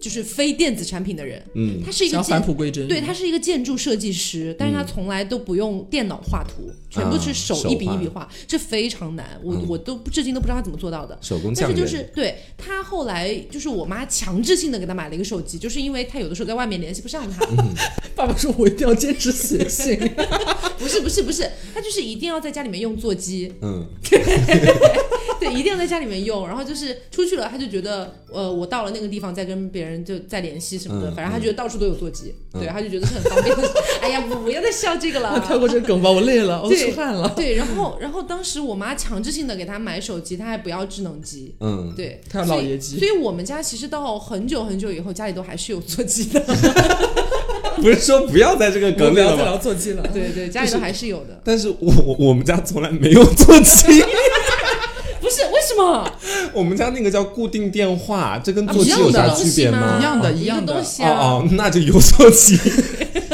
就是非电子产品的人，嗯，他是一个返建璞归真。对，他是一个建筑设计师，但是他从来都不用电脑画图，全部是手一笔一笔画，这非常难，我、嗯我都至今都不知道他怎么做到的。手工匠。但是就是对他后来就是我妈强制性的给他买了一个手机，就是因为他有的时候在外面联系不上他，[LAUGHS] 爸爸说我一定要坚持写信。[LAUGHS] 不是不是不是，他就是一定要在家里面用座机，[LAUGHS] 嗯，对，一定要在家里面用，然后就是出去了，他就觉得，呃，我到了那个地方再跟别人就再联系什么的，嗯反正他觉得到处都有座机，嗯对，他就觉得是很方便。哎呀，我不要再笑这个了，跳过这个梗吧，我累了，出汗了。对，然后然后当时我妈强制性的给他买手机，他还不要智能机。嗯，对，他要老爷机所以我们家其实到很久很久以后，家里都还是有座机的。[LAUGHS] [LAUGHS] 不是说不要在这个我梗里了吗？不要再聊座机了。[LAUGHS] 对对，家里都还是有的。但是我我我们家从来没有座机，不是为什么？我们家那个叫固定电话，这跟啊座机有啥区别一样的吗？一样的哦一样的东西。哦，那就有座机。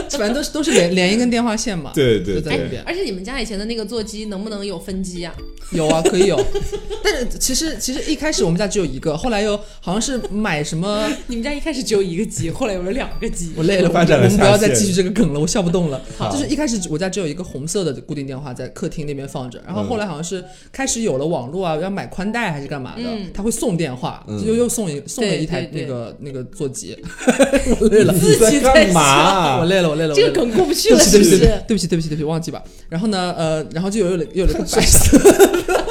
[LAUGHS] 反正都是都是连连一根电话线嘛。对对对，就在那边而且你们家以前的那个座机能不能有分机啊？有啊，可以有。但是其实其实一开始我们家只有一个，后来又好像是买什么，[LAUGHS] 你们家一开始只有一个机，后来有了两个机。我累了，[LAUGHS] 发展了我们不要再继续这个梗了，我笑不动了。好就是一开始我家只有一个红色的固定电话在客厅那边放着，然后后来好像是开始有了网络啊，要买宽带还是干嘛的，嗯他会送电话，就又又送一送了一台对对那个那个座机，我累了。你自己在干嘛？我累了，我这个梗过不去了，是不对不起，是？对不起，对不起，对不起，忘记吧。然后呢，呃，然后就有有了有了个白色，[LAUGHS]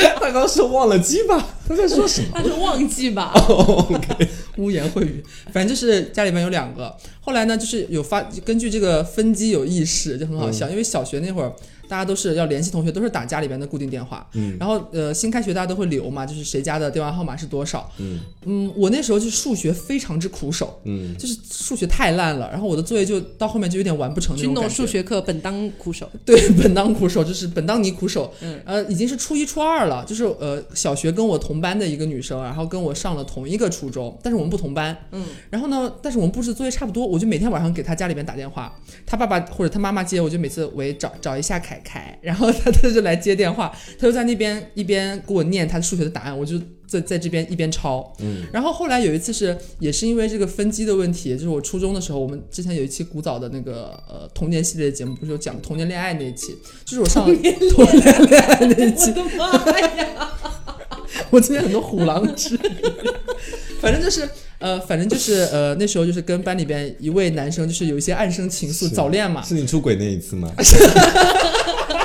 [LAUGHS] 他刚说忘了鸡吧？他在说什么？他是忘记吧？[LAUGHS] OK，。污言秽语，反正就是家里面有两个。后来呢，就是有发根据这个分机有意识，就很好笑。因为小学那会儿，大家都是要联系同学，都是打家里边的固定电话。嗯然后呃，新开学大家都会留嘛，就是谁家的电话号码是多少。嗯嗯，我那时候就数学非常之苦手，嗯，就是数学太烂了，然后我的作业就到后面就有点完不成那军农种感觉。数学课本当苦手。[LAUGHS] 对，本当苦手，就是本当你苦手。嗯，呃，已经是初一初二了，就是呃小学跟我同班的一个女生，然后跟我上了同一个初中，但是我们不同班。嗯，然后呢，但是我们布置作业差不多，我就每天晚上给她家里边打电话，她爸爸或者她妈妈接，我就每次喂找找一下凯凯，然后他他就来接电话，[LAUGHS] 他就在那边一边给我念他数学的答案，我就在在这边一边抄。嗯，然后后来有一次是也是因为这个分机的问题，就是我初中的时候，我们之前有一期古早的那个呃童年系列的节目，不是有讲童年恋爱那一期，就是我上童年恋爱那一期，我的妈呀！我今天很多虎狼之语，[LAUGHS] 反正就是呃，反正就是呃，那时候就是跟班里边一位男生就是有一些暗生情愫，早恋嘛，是你出轨那一次吗？[LAUGHS]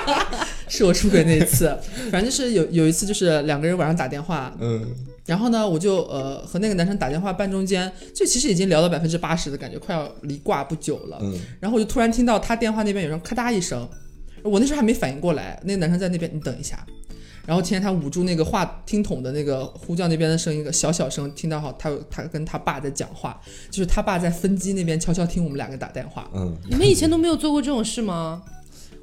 [LAUGHS] 是我出轨那一次，反正就是有有一次就是两个人晚上打电话，嗯然后呢，我就呃和那个男生打电话半中间，就其实已经聊到百分之八十的感觉，快要离挂不久了。嗯，然后我就突然听到他电话那边有人咔嗒一声，我那时候还没反应过来，那个男生在那边，你等一下。然后听见他捂住那个话听筒的那个呼叫那边的声音，一个小小声，听到好他他跟他爸在讲话，就是他爸在分机那边悄悄听我们两个打电话。嗯，你们以前都没有做过这种事吗？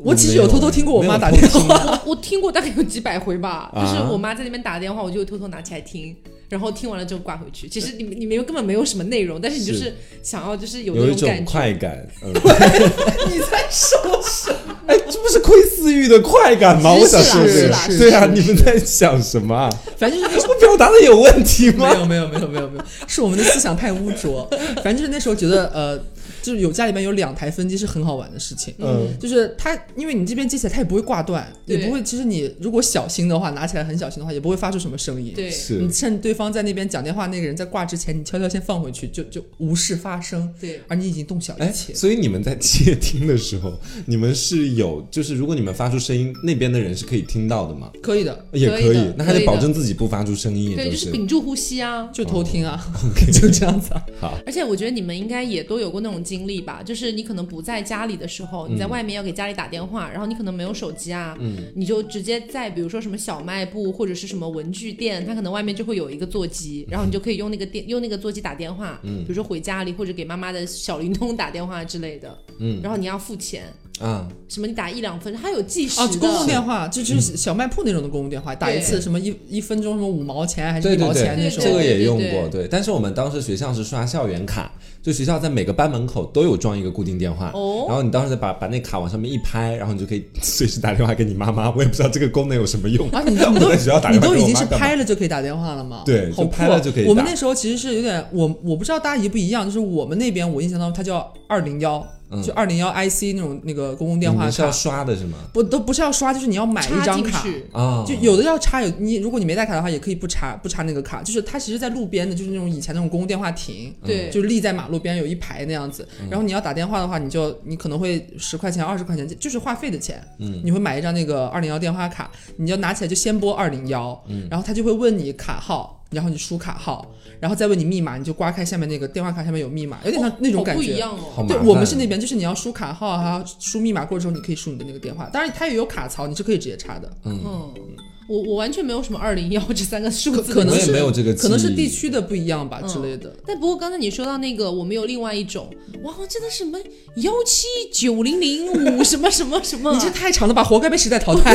我其实有偷偷听过我妈打电话，我 [LAUGHS] 我听过大概有几百回吧，啊就是我妈在那边打电话，我就偷偷拿起来听，然后听完了之后挂回去。其实你你们根本没有什么内容，但是你就是想要就是有有一种那种感觉。快感。嗯，[LAUGHS] 你在说什么？[LAUGHS] 哎，这不是窥私欲的快感吗？是我想说是对啊，你们在想什么啊？反正就是我表达的有问题吗没？有没有没有没有没有，是我们的思想太污浊。反正就是那时候觉得呃，就是有家里边有两台分机是很好玩的事情。嗯就是它，因为你这边接起来它也不会挂断，也不会。其实你如果小心的话，拿起来很小心的话，也不会发出什么声音。对，是你趁对方在那边讲电话，那个人在挂之前，你悄悄先放回去，就就无事发生，对，而你已经动小一哎，切。所以你们在窃听的时候，你们是有，就是如果你们发出声音，那边的人是可以听到的吗？可以的，也可以那还得保证自己不发出声音，对，也就是屏住呼吸啊。就偷听啊，哦 [LAUGHS] 就这样子啊。好。而且我觉得你们应该也都有过那种经历吧，就是你可能不在家里的时候，你在外面要给家里打电话，然后你可能没有手机啊，你就直接在比如说什么小卖部或者是什么文具店，它可能外面就会有一个座机，然后你就可以用那个电 [LAUGHS] 用那个座机打电话，比如说回家里或者给妈妈的小灵通打电话之类的，嗯。然后你要付钱，啊，什么你打一两分，它有计时哦，公共电话就就是小卖铺那种的公共电话，打一次什么一一分钟什么五毛钱还是一毛对对对对钱那种这。个也用过，对。但是我们当时学校是刷校园卡，就学校在每个班门口都有装一个固定电话，哦然后你当时再把把那卡往上面一拍，然后你就可以 [LAUGHS] 随时打电话给你妈妈。我也不知道这个功能有什么用。啊，你都你 [LAUGHS] 都我在学校打电话都已经是拍了就可以打电话了吗？对就拍了就可以打我们那时候其实是有点，我我不知道大家一不一样，就是我们那边我印象当中它叫二零幺，嗯就二零幺 IC 那种那个公共电话你们是要，刷的是吗？不都不是要刷，就是你要买一张卡。啊，就有的要插，有你如果你没带卡的话，也可以不插不插那个卡。就是它其实，在路边的，就是那种以前那种公共电话亭，对，就立在马路边有一排那样子。然后你要打电话的话，你就你可能会十块钱、二十块钱，就是话费的钱。嗯，你会买一张那个二零幺电话卡，你就拿起来就先拨二零幺，然后他就会问你卡号，然后你输卡号，然后再问你密码，你就刮开下面那个电话卡下面有密码，有点像那种感觉。不一样哦。对。我们是那边，就是你要输卡号，还要输密码过之后，你可以输你的那个电话。当然，它也有卡槽，你是可以直接插的。嗯，嗯，我我完全没有什么二零幺这三个数字可能是没有这个可能是地区的不一样吧、嗯之类的。但不过刚才你说到那个，我们有另外一种，哇，真的什么幺七九零零五什么什么什么，你这太长了吧，活该被时代淘汰。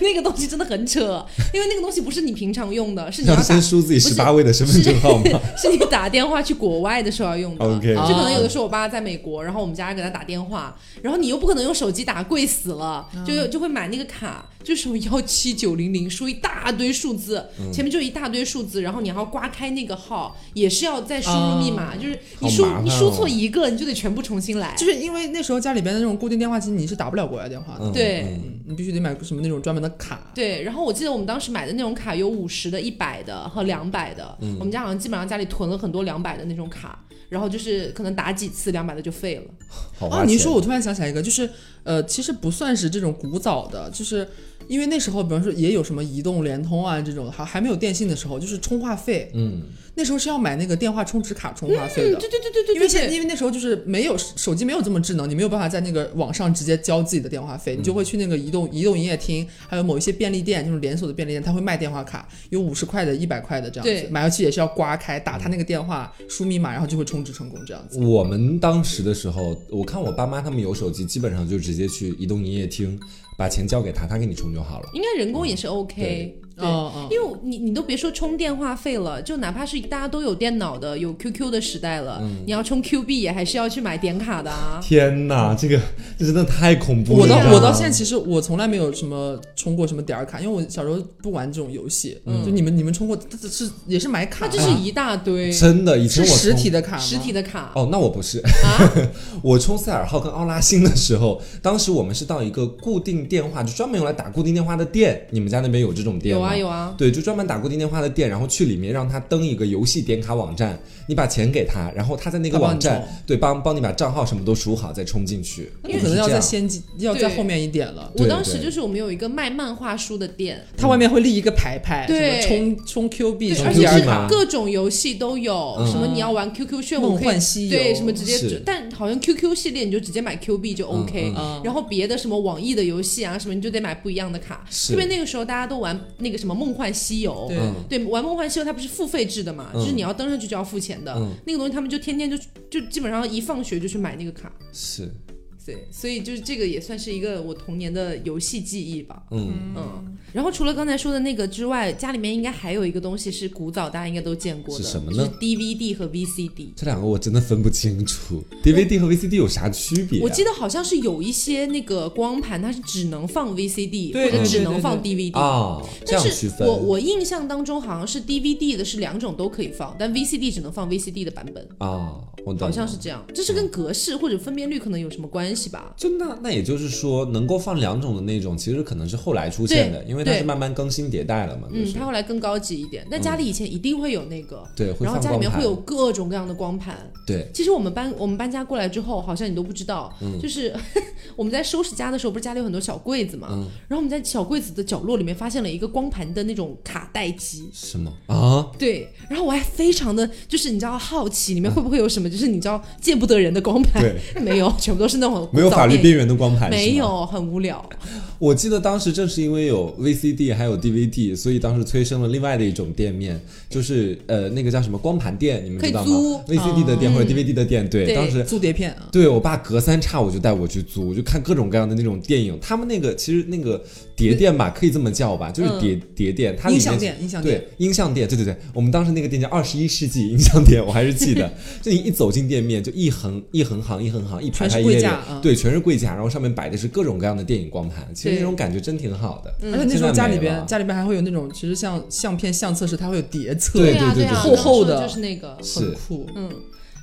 那个东西真的很扯，因为那个东西不是你平常用的，是你要先输自己不是十八位的身份证号码。[LAUGHS] 是你打电话去国外的时候要用的。OK 可能有的时候我爸在美国，然后我们家人给他打电话，然后你又不可能用手机打，贵死了，就就会买那个卡，就是什么幺七九零零，输一大堆数字，前面就一大堆数字，然后你还要刮开那个号，也是要再输入密码，就是你输、你输错一个，你就得全部重新来。就是因为那时候家里边的那种固定电话机，你是打不了国外电话的，嗯对。你必须得买什么那种专门的卡。对，然后我记得我们当时买的那种卡有五十的、一百的和两百的，我们家好像基本上家里囤了很多两百的那种卡，然后就是可能打几次两百的就废了。哦，你说，我突然想起来一个，就是呃，其实不算是这种古早的，就是因为那时候，比方说也有什么移动、联通啊这种，还还没有电信的时候，就是充话费，嗯，那时候是要买那个电话充值卡充话费的。对对对对对，因为现对。因为那时候就是没有手机没有这么智能，你没有办法在那个网上直接交自己的电话费，你就会去那个移动移动营业厅，还有某一些便利店，就是连锁的便利店，他会卖电话卡，有五十块的、一百块的这样对。子，买回去也是要刮开，打他那个电话，输密码，然后就会充值成功这样子。我们当时的时候，我看我爸妈他们有手机，基本上就直接去移动营业厅把钱交给他，他给你充就好了。应该人工也是 OK。对哦哦，因为你你都别说充电话费了，就哪怕是大家都有电脑的、有 QQ 的时代了，嗯你要充 Q 币也还是要去买点卡的啊。天哪，这个这真的太恐怖了！我到我到现在其实我从来没有什么充过什么点儿卡，因为我小时候不玩这种游戏。就你们你们充过，它这是也是买卡吗，那这是一大堆真的，以前是我实体的卡？实体的卡。哦，那我不是，啊 [LAUGHS] 我充赛尔号跟奥拉星的时候，当时我们是到一个固定电话，就专门用来打固定电话的店。你们家那边有这种店吗？有啊有啊，对，就专门打固定电话的店，然后去里面让他登一个游戏点卡网站，你把钱给他，然后他在那个网站充对帮帮你把账号什么都输好再充进去。因为可能要是这样在先进，要在后面一点了。我当时就是我们有一个卖漫画书的店，它外面会立一个牌牌，对什么充充 Q 币，而且是点卡，各种游戏都有，嗯。什么你要玩 QQ 炫舞梦可以幻西游，对，什么直接是，但好像 QQ 系列你就直接买 Q 币就 OK，、嗯。然后别的什么网易的游戏啊什么你就得买不一样的卡。是。特别那个时候大家都玩那个什么梦幻西游，对玩梦幻西游它不是付费制的嘛，嗯。就是你要登上去就要付钱的，嗯。那个东西他们就天天就就基本上一放学就去买那个卡。是，对，所以就是这个也算是一个我童年的游戏记忆吧。嗯，嗯，然后除了刚才说的那个之外，家里面应该还有一个东西是古早大家应该都见过的，是什么呢就是 DVD 和 VCD。这两个我真的分不清楚，DVD 和 VCD 有啥区别啊、我记得好像是有一些那个光盘，它是只能放 VCD 或者只能放 DVD。啊，这但是样。我我印象当中好像是 DVD 的是两种都可以放，但 VCD 只能放 VCD 的版本，啊，我好像是这样。这是跟格式或者分辨率可能有什么关系吧？就那那也就是说，能够放两种的那种，其实可能是后来出现的，因为它是慢慢更新迭代了嘛，就嗯，它后来更高级一点，那家里以前一定会有那个，对，会然后家里面会有各种各样的光盘。对，其实我们搬我们搬家过来之后，好像你都不知道，嗯。就是 [LAUGHS] 我们在收拾家的时候，不是家里有很多小柜子嘛，嗯。然后我们在小柜子的角落里面发现了一个光盘的那种卡带机。什么？啊？对，然后我还非常的就是你知道好奇里面会不会有什么，就是你知道见不得人的光盘，对，[LAUGHS] 没有，全部都是那种没有法律边缘的光盘，没。有，很无聊。[LAUGHS] 我记得当时正是因为有 VCD 还有 DVD，所以当时催生了另外的一种店面，就是呃那个叫什么光盘店，你们知道可以租吗？VCD 的店哦或者 DVD 的店，对，对当时租碟片啊。对我爸隔三差五就带我去租，就看各种各样的那种电影。他们那个其实那个碟店吧，可以这么叫吧，就是碟、碟店，它里面音像店，音像店，对音像店，对对对，我们当时那个店叫二十一世纪音像店，我还是记得。[LAUGHS] 就你一走进店面，就一横一横行一横行一排排一列列柜架嗯对，全是柜架，然后上面摆的是各种各样的电影光盘，其实对那种感觉真挺好的。而且那时候家里边家里边还会有那种，其实像相片相册是，它会有叠册，对对对厚厚的就是那个。很酷。嗯，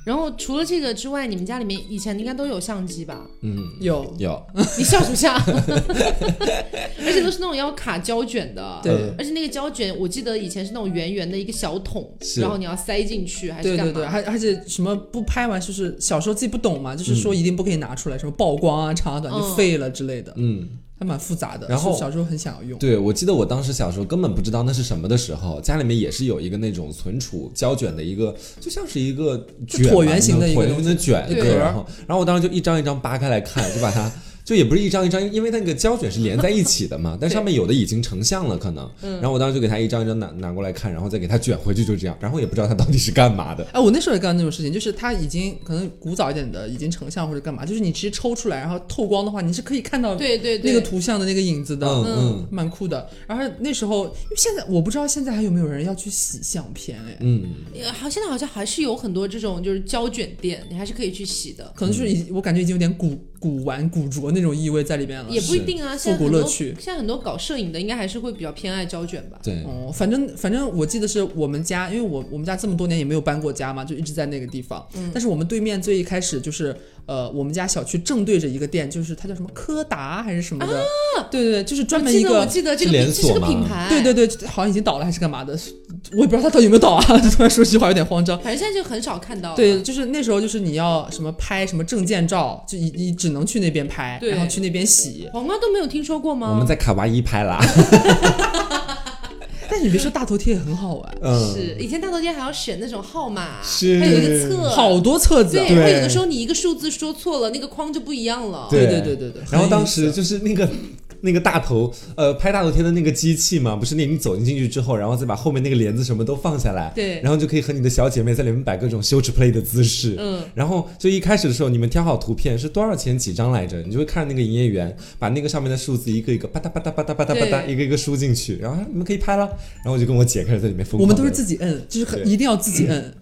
然后除了这个之外，你们家里面以前应该都有相机吧？嗯，有有你笑什么笑？[LAUGHS] 而且都是那种要卡胶卷的。对嗯而且那个胶卷，我记得以前是那种圆圆的一个小桶，然后你要塞进去还是干嘛？对对对，还而且什么不拍完，就是小时候自己不懂嘛，就是嗯说一定不可以拿出来，什么曝光啊、长啊短就嗯废了之类的，嗯。还蛮复杂的。然后小时候很想要用，对，我记得我当时小时候根本不知道那是什么的时候，家里面也是有一个那种存储胶卷的一个，就像是一个卷椭圆形的一个椭圆形的卷，对对，然后然后我当时就一张一张扒开来看，就把它。就也不是一张一张，因为它那个胶卷是连在一起的嘛，[LAUGHS] 但上面有的已经成像了，可能。然后我当时就给他一张一张拿拿过来看，然后再给他卷回去，就这样。然后也不知道他到底是干嘛的。哎，我那时候也干那种事情，就是他已经可能古早一点的，已经成像或者干嘛，就是你直接抽出来，然后透光的话，你是可以看到对对对，那个图像的那个影子的，嗯嗯蛮酷的。然后那时候，因为现在我不知道现在还有没有人要去洗相片，哎，嗯，呃好，现在好像还是有很多这种就是胶卷店，你还是可以去洗的。可能就是已我感觉已经有点古古玩古着那种意味在里边了。也不一定啊，现在复古很多乐趣现在很多搞摄影的应该还是会比较偏爱胶卷吧。对，哦，反正反正我记得是我们家，因为我我们家这么多年也没有搬过家嘛，就一直在那个地方。嗯但是我们对面最一开始就是呃，我们家小区正对着一个店，就是它叫什么柯达还是什么的，对对对，就是专门一个我记得我个。记得这个是连这是个锁吗品牌，对对对，好像已经倒了还是干嘛的，我也不知道它到底有没有倒啊！[LAUGHS] 突然说这句话有点慌张。反正现在就很少看到了。对，就是那时候就是你要什么拍什么证件照，就你你只能去那边拍，然后去那边洗。黄瓜都没有听说过吗？我们在卡哇伊拍啦，但是你别说，大头贴也很好玩，嗯，是以前大头贴还要选那种号码，是。还有一个册，好多册子啊。对，对。然后有的时候你一个数字说错了，那个框就不一样了。对。对对对对然后当时就是那个那个大头，呃，拍大头贴的那个机器嘛，不是那你走进去之后，然后再把后面那个帘子什么都放下来，对。然后就可以和你的小姐妹在里面摆各种羞耻 play 的姿势，嗯，然后就一开始的时候，你们挑好图片是多少钱几张来着，你就会看那个营业员把那个上面的数字一个一个吧嗒吧嗒吧嗒吧嗒吧嗒一个一个输进去，然后啊你们可以拍了，然后我就跟我姐开始在里面疯我们都是自己摁，就是很一定要自己摁。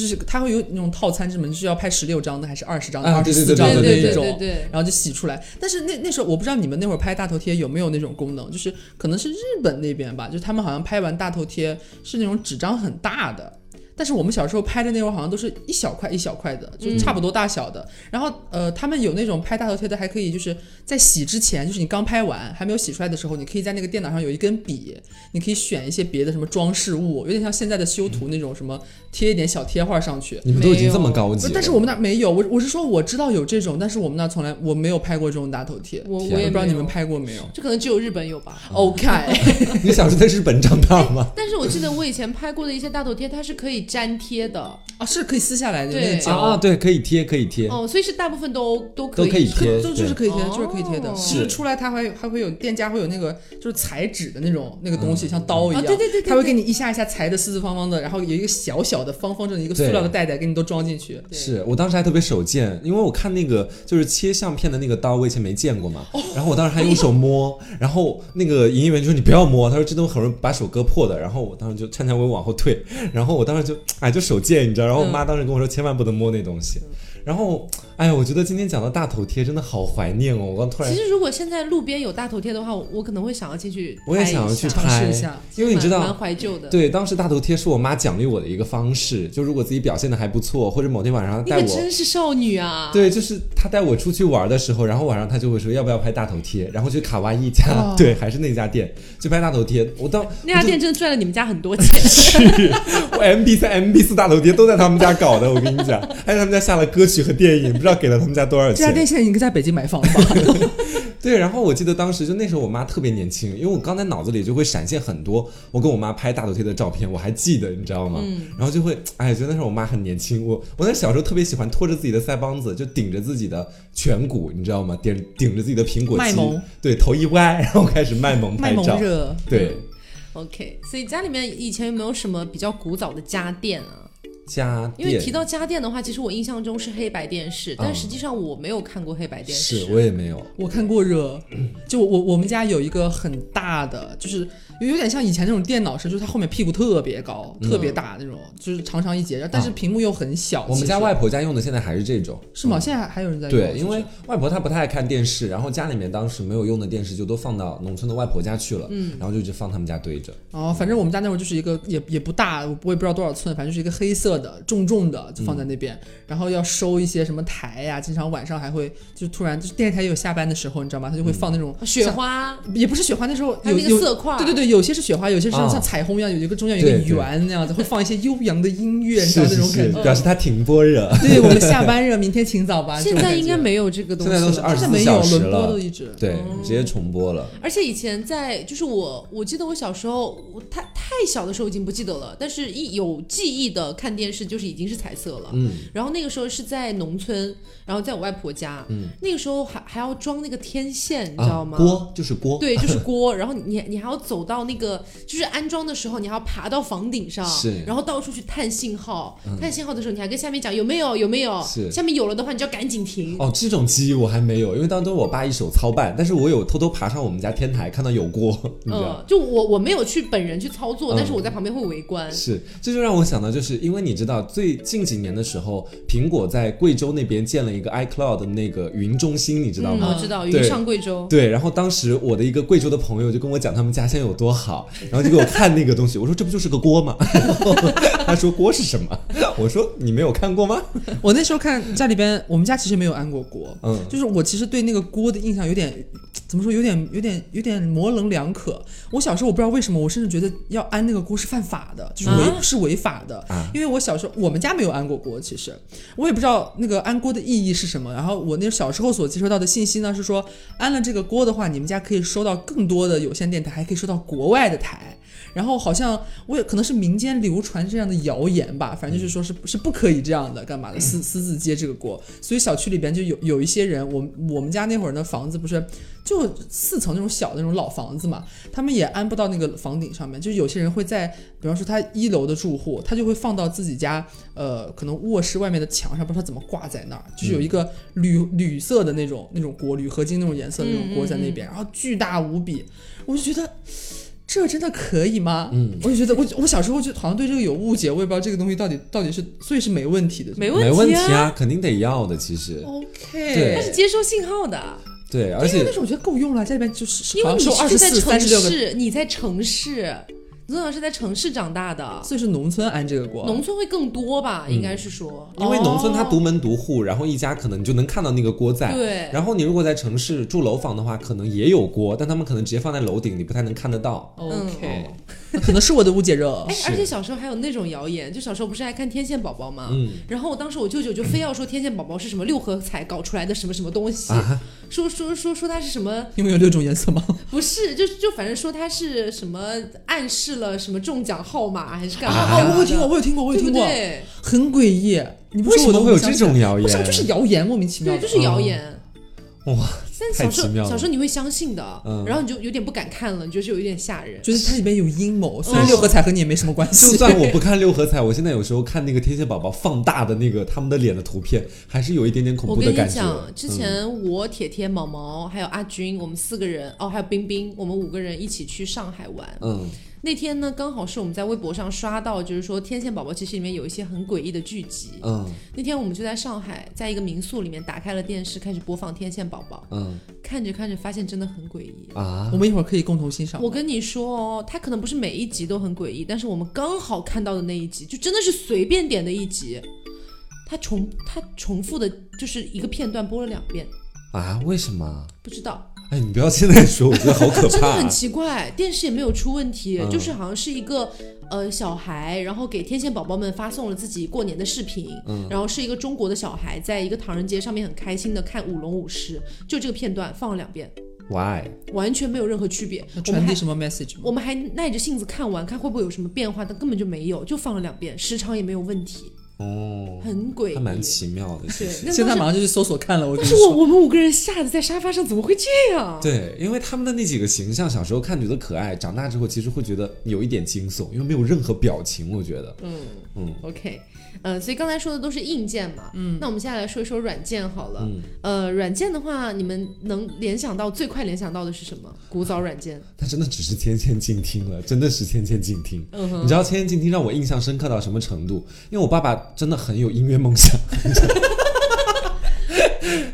就是它会有那种套餐之门，就是要拍十六张的还是二十张的、啊二十四张的那种，然后就洗出来。但是那那时候我不知道你们那会儿拍大头贴有没有那种功能，就是可能是日本那边吧，就是他们好像拍完大头贴是那种纸张很大的。但是我们小时候拍的那种好像都是一小块一小块的，就差不多大小的。然后呃，他们有那种拍大头贴的，还可以就是在洗之前，就是你刚拍完还没有洗出来的时候，你可以在那个电脑上有一根笔，你可以选一些别的什么装饰物，有点像现在的修图那种什么贴一点小贴画上去。你们都已经这么高级了，但是我们那儿没有，我我是说我知道有这种，但是我们那儿从来我没有拍过这种大头贴，我我也不知道你们，拍过没有这可能只有日本有吧。？OK，[LAUGHS] 你小时候在日本长大吗？[LAUGHS] 但是我记得我以前拍过的一些大头贴，它是可以粘贴的，啊，是可以撕下来的对。那个胶，啊，对，可以贴，可以贴，哦，所以是大部分都都可都可以贴就就是可以贴，对就是可以贴的。是出来它还还会有店家会有那个就是裁纸的那种那个东西，嗯。像刀一样，啊对对对对它会给你一下一下裁的四四方方的，然后有一个小小的方方正的一个塑料的袋袋给你都装进去。对。是我当时还特别手贱，因为我看那个就是切相片的那个刀，我以前没见过嘛。然后我当时还用手摸，[LAUGHS] 然后那个营业员就说你不要摸，他说这东西很容易把手割破的。然后我当时就颤颤巍巍往后退，然后我当时就哎就手贱，你知道。然后我妈当时跟我说千万不能摸那东西。然后哎呀，我觉得今天讲到大头贴真的好怀念哦，我刚突然其实如果现在路边有大头贴的话，我我可能会想要进去我也想要去尝拍试一下，因为你知道蛮蛮怀旧的。对，当时大头贴是我妈奖励我的一个方式，就如果自己表现的还不错，或者某天晚上带我。可真是少女啊！对，就是她带我出去玩的时候，然后晚上她就会说要不要拍大头贴，然后去卡哇伊家，哦对，还是那家店去拍大头贴。我到那家店真的赚了你们家很多钱。[LAUGHS] 我 MB 三、MB 四大头贴都在他们家搞的，我跟你讲，还有他们家下了歌曲和电影，不知道给了他们家多少钱。这家店现在应该在北京买房了吧？[LAUGHS] 对，然后我记得当时就那时候我妈特别年轻，因为我刚才脑子里就会闪现很多我跟我妈拍大头贴的照片，我还记得，你知道吗？嗯然后就会哎，觉得那时候我妈很年轻。我我那小时候特别喜欢拖着自己的腮帮子，就顶着自己的颧骨，你知道吗？顶顶着自己的苹果肌卖萌，对，头一歪，然后开始卖萌卖拍照。萌热。对，OK，所以家里面以前有没有什么比较古早的家电啊？家电。因为提到家电的话，其实我印象中是黑白电视，但嗯实际上我没有看过黑白电视。是我也没有，我看过热，就我我们家有一个很大的，就是有有点像以前那种电脑式，就是它后面屁股特别高、特别大那种，就是长长一截，但是屏幕又很小。我们家外婆家用的现在还是这种。是吗？现在还还有人在用？对，因为外婆她不太爱看电视，然后家里面当时没有用的电视就都放到农村的外婆家去了，嗯，然后就一直放他们家堆着。哦，反正我们家那会儿就是一个也也不大，我我也不知道多少寸，反正就是一个黑色的重重的，就放在那边。然后要收一些什么台呀、经常晚上还会就突然就是电视台有下班的时候，你知道吗？他就会放那种雪，花，也不是雪花，那时候还有那个有有色块，对对对，有些是雪花，有些是啊像彩虹一样，有一个中间有一个圆那样子，[LAUGHS] 会放一些悠扬的音乐，你知道那种感觉。表示它停播热。[LAUGHS] 对我们下班热，明天请早吧。[LAUGHS] 现在应该没有这个东西了。现在都是二十四现在没有小时轮播了都一直。对，直接重播了。而且以前在，就是我，我记得我小时候，我太太小的时候已经不记得了，但是一有记忆的看电视就是已经是彩色了。嗯，然后那个时候是在农村，然后在我外婆家，嗯那个时候还还要装那个天线，你知啊道吗？锅就是锅，对，就是锅，然后你你还要走到那个，就是安装的时候，你还要爬到房顶上，是嗯然后到处去探信号。探信号的时候，你还跟下面讲有没有有没有，是下面有了的话，你就要赶紧停。哦，这种记忆我还没有，因为当时我爸一手操办，但是我有偷偷爬上我们家天台，看到有锅。[LAUGHS] 嗯，就我我没有去本人去操作，嗯但是我在旁边会围观。是，这就让我想到，就是因为你知道，最近几年的时候，苹果在贵州那边建了一个 iCloud 的那个云中心，你知道嗯，吗？我知道，云上贵州。对，然后当时我的一个贵州的朋友就跟我讲他们家乡有多多好，然后就给我看那个东西，我说这不就是个锅吗？[LAUGHS] 他说锅是什么？我说你没有看过吗？[LAUGHS] 我那时候看家里边，我们家其实没有安过锅，嗯就是我其实对那个锅的印象有点，怎么说，有点有点有点模棱两可。我小时候我不知道为什么，我甚至觉得要安那个锅是犯法的，就是违、啊是违法的。啊因为我小时候我们家没有安过锅，其实我也不知道那个安锅的意义是什么。然后我那小时候所接收到的信息呢是说，安了这个锅的话，你们家可以收到更多的有线电台，还可以收到国外的台。然后好像我也可能是民间流传这样的谣言吧，反正就是说是是不可以这样的，干嘛的私私自接这个锅，所以小区里边就有有一些人，我我们家那会儿的房子不是就四层那种小的那种老房子嘛，他们也安不到那个房顶上面，就是有些人会在，比方说他一楼的住户，他就会放到自己家呃可能卧室外面的墙上，不知道怎么挂在那儿，就是有一个铝铝色的那种那种锅，铝合金那种颜色的那种锅在那边，然后巨大无比，我就觉得。这真的可以吗？嗯，我就觉得我我小时候就好像对这个有误解，我也不知道这个东西到底到底是，所以是没问题的。没没问题啊。啊，肯定得要的。其实 OK，对它是接收信号的，对，而且但是我觉得够用了，家里边就是因为你在城市，你在城市，你从小是在城市长大的，所以是农村安这个锅。农村会更多吧？应该是说，因为农村它哦独门独户，然后一家可能你就能看到那个锅在。对然后你如果在城市住楼房的话，可能也有锅，但他们可能直接放在楼顶，你不太能看得到。OK，、那 [LAUGHS] 可能是我的误解热。哎，而且小时候还有那种谣言，就小时候不是爱看天线宝宝吗？嗯然后我当时我舅舅就非要说天线宝宝是什么六合彩搞出来的什么什么东西，啊，说说说说它是什么，因为有六种颜色吗？[LAUGHS] 不是，就就反正说它是什么暗示了什么中奖号码还是干嘛啊我有听过，我有听过，我有听过，对？很诡异。你不为说我都什么会有这种谣言？不是，就是谣言，莫名其妙对，就是谣言。哇，但小时太奇妙了候小时候你会相信的，嗯然后你就有点不敢看了，你觉得有一点吓人。就是它里面有阴谋，虽然哦六合彩和你也没什么关系。就算我不看六合彩，我现在有时候看那个天线宝宝放大的那个他们的脸的图片，还是有一点点恐我跟你怖的感觉。讲，之嗯前我、铁铁、毛毛还有阿军，我们四个人，哦，还有冰冰，我们五个人一起去上海玩。嗯那天呢，刚好是我们在微博上刷到，就是说天线宝宝其实里面有一些很诡异的剧集。嗯那天我们就在上海，在一个民宿里面打开了电视，开始播放天线宝宝，嗯看着看着发现真的很诡异。啊我，们一会儿可以共同欣赏。我跟你说哦，它可能不是每一集都很诡异，但是我们刚好看到的那一集，就真的是随便点的一集，它重它重复的就是一个片段播了两遍，啊，为什么？不知道。哎，你不要现在说，我觉得好可怕、真的很啊。奇怪，电视也没有出问题，嗯就是好像是一个呃小孩，然后给天线宝宝们发送了自己过年的视频，嗯然后是一个中国的小孩在一个唐人街上面很开心的看舞龙舞狮，就这个片段放了两遍，Why？完全没有任何区别。我们还传递什么 message 吗？我们还耐着性子看完，看会不会有什么变化，但根本就没有，就放了两遍，时长也没有问题，哦，很诡异。还蛮奇妙的。其实，现在马上就去搜索看了。但是我，我们五个人吓得在沙发上，怎么会这样？对，因为他们的那几个形象，小时候看觉得可爱，长大之后其实会觉得有一点惊悚，因为没有任何表情。我觉得，嗯嗯 OK，呃，所以刚才说的都是硬件嘛，嗯，那我们现在来说一说软件好了。嗯，呃，软件的话，你们能联想到最快联想到的是什么？古早软件。它真的只是千千静听了，真的是千千静听。嗯，你知道千千静听让我印象深刻到什么程度？因为我爸爸真的很有音乐梦想，[LAUGHS]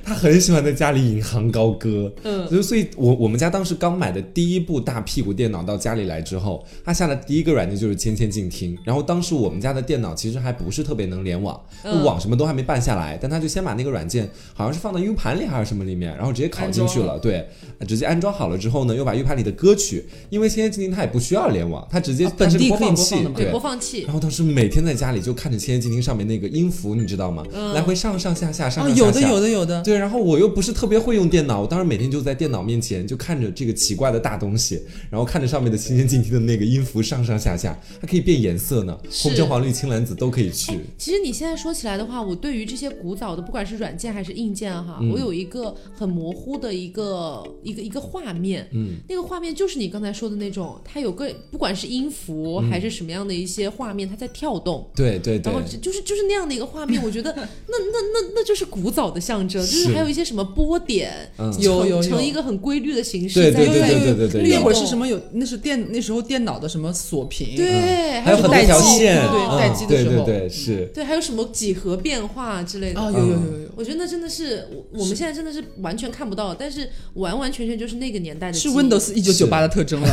他很喜欢在家里引吭高歌。嗯，所以，所以我我们家当时刚买的第一部大屁股电脑到家里来之后，他下的第一个软件就是千千静听。然后当时我们家的电脑其实还不是特别能联网，嗯网什么都还没办下来，但他就先把那个软件好像是放到 U 盘里还是什么里面，然后直接拷进去了。对，直接安装好了之后呢，又把 U 盘里的歌曲，因为千千静听它也不需要联网，它直接啊本地播放器对，播。放器。然后当时每天在家里就看着千千静听上面那个音符，你知道吗？嗯来回上上下下，上啊，上下下。有的有的有的，对，然后我又不是特别会用电脑，我当时每天就在电脑面前就看着这个奇怪的大东西，然后看着上面的清线静听的那个音符上上下下，它可以变颜色呢，红橙黄绿青蓝紫都可以去。其实你现在说起来的话，我对于这些古早的，不管是软件还是硬件哈，嗯我有一个很模糊的一个一个一个画面。嗯，那个画面就是你刚才说的那种，它有个不管是音符还是什么样的一些画面，它在跳动。对对对然后，就就是就是那样的一个画面，我觉得 [LAUGHS] 那那那那就是古早的象征，[LAUGHS] 就是就是。还有一些什么波点，嗯。有有有。成一个很规律的形式对对在在对对对对那会儿是什么有？那是电那时候电脑的什么锁屏，对，还有很多条线，对嗯待机的时候。对对对是。对，还有什么几何变化之类的。啊，有有有有有。我觉得那真的是我我们现在真的是完全看不到，但是完完全全就是那个年代的是 Windows 一九九八的特征了，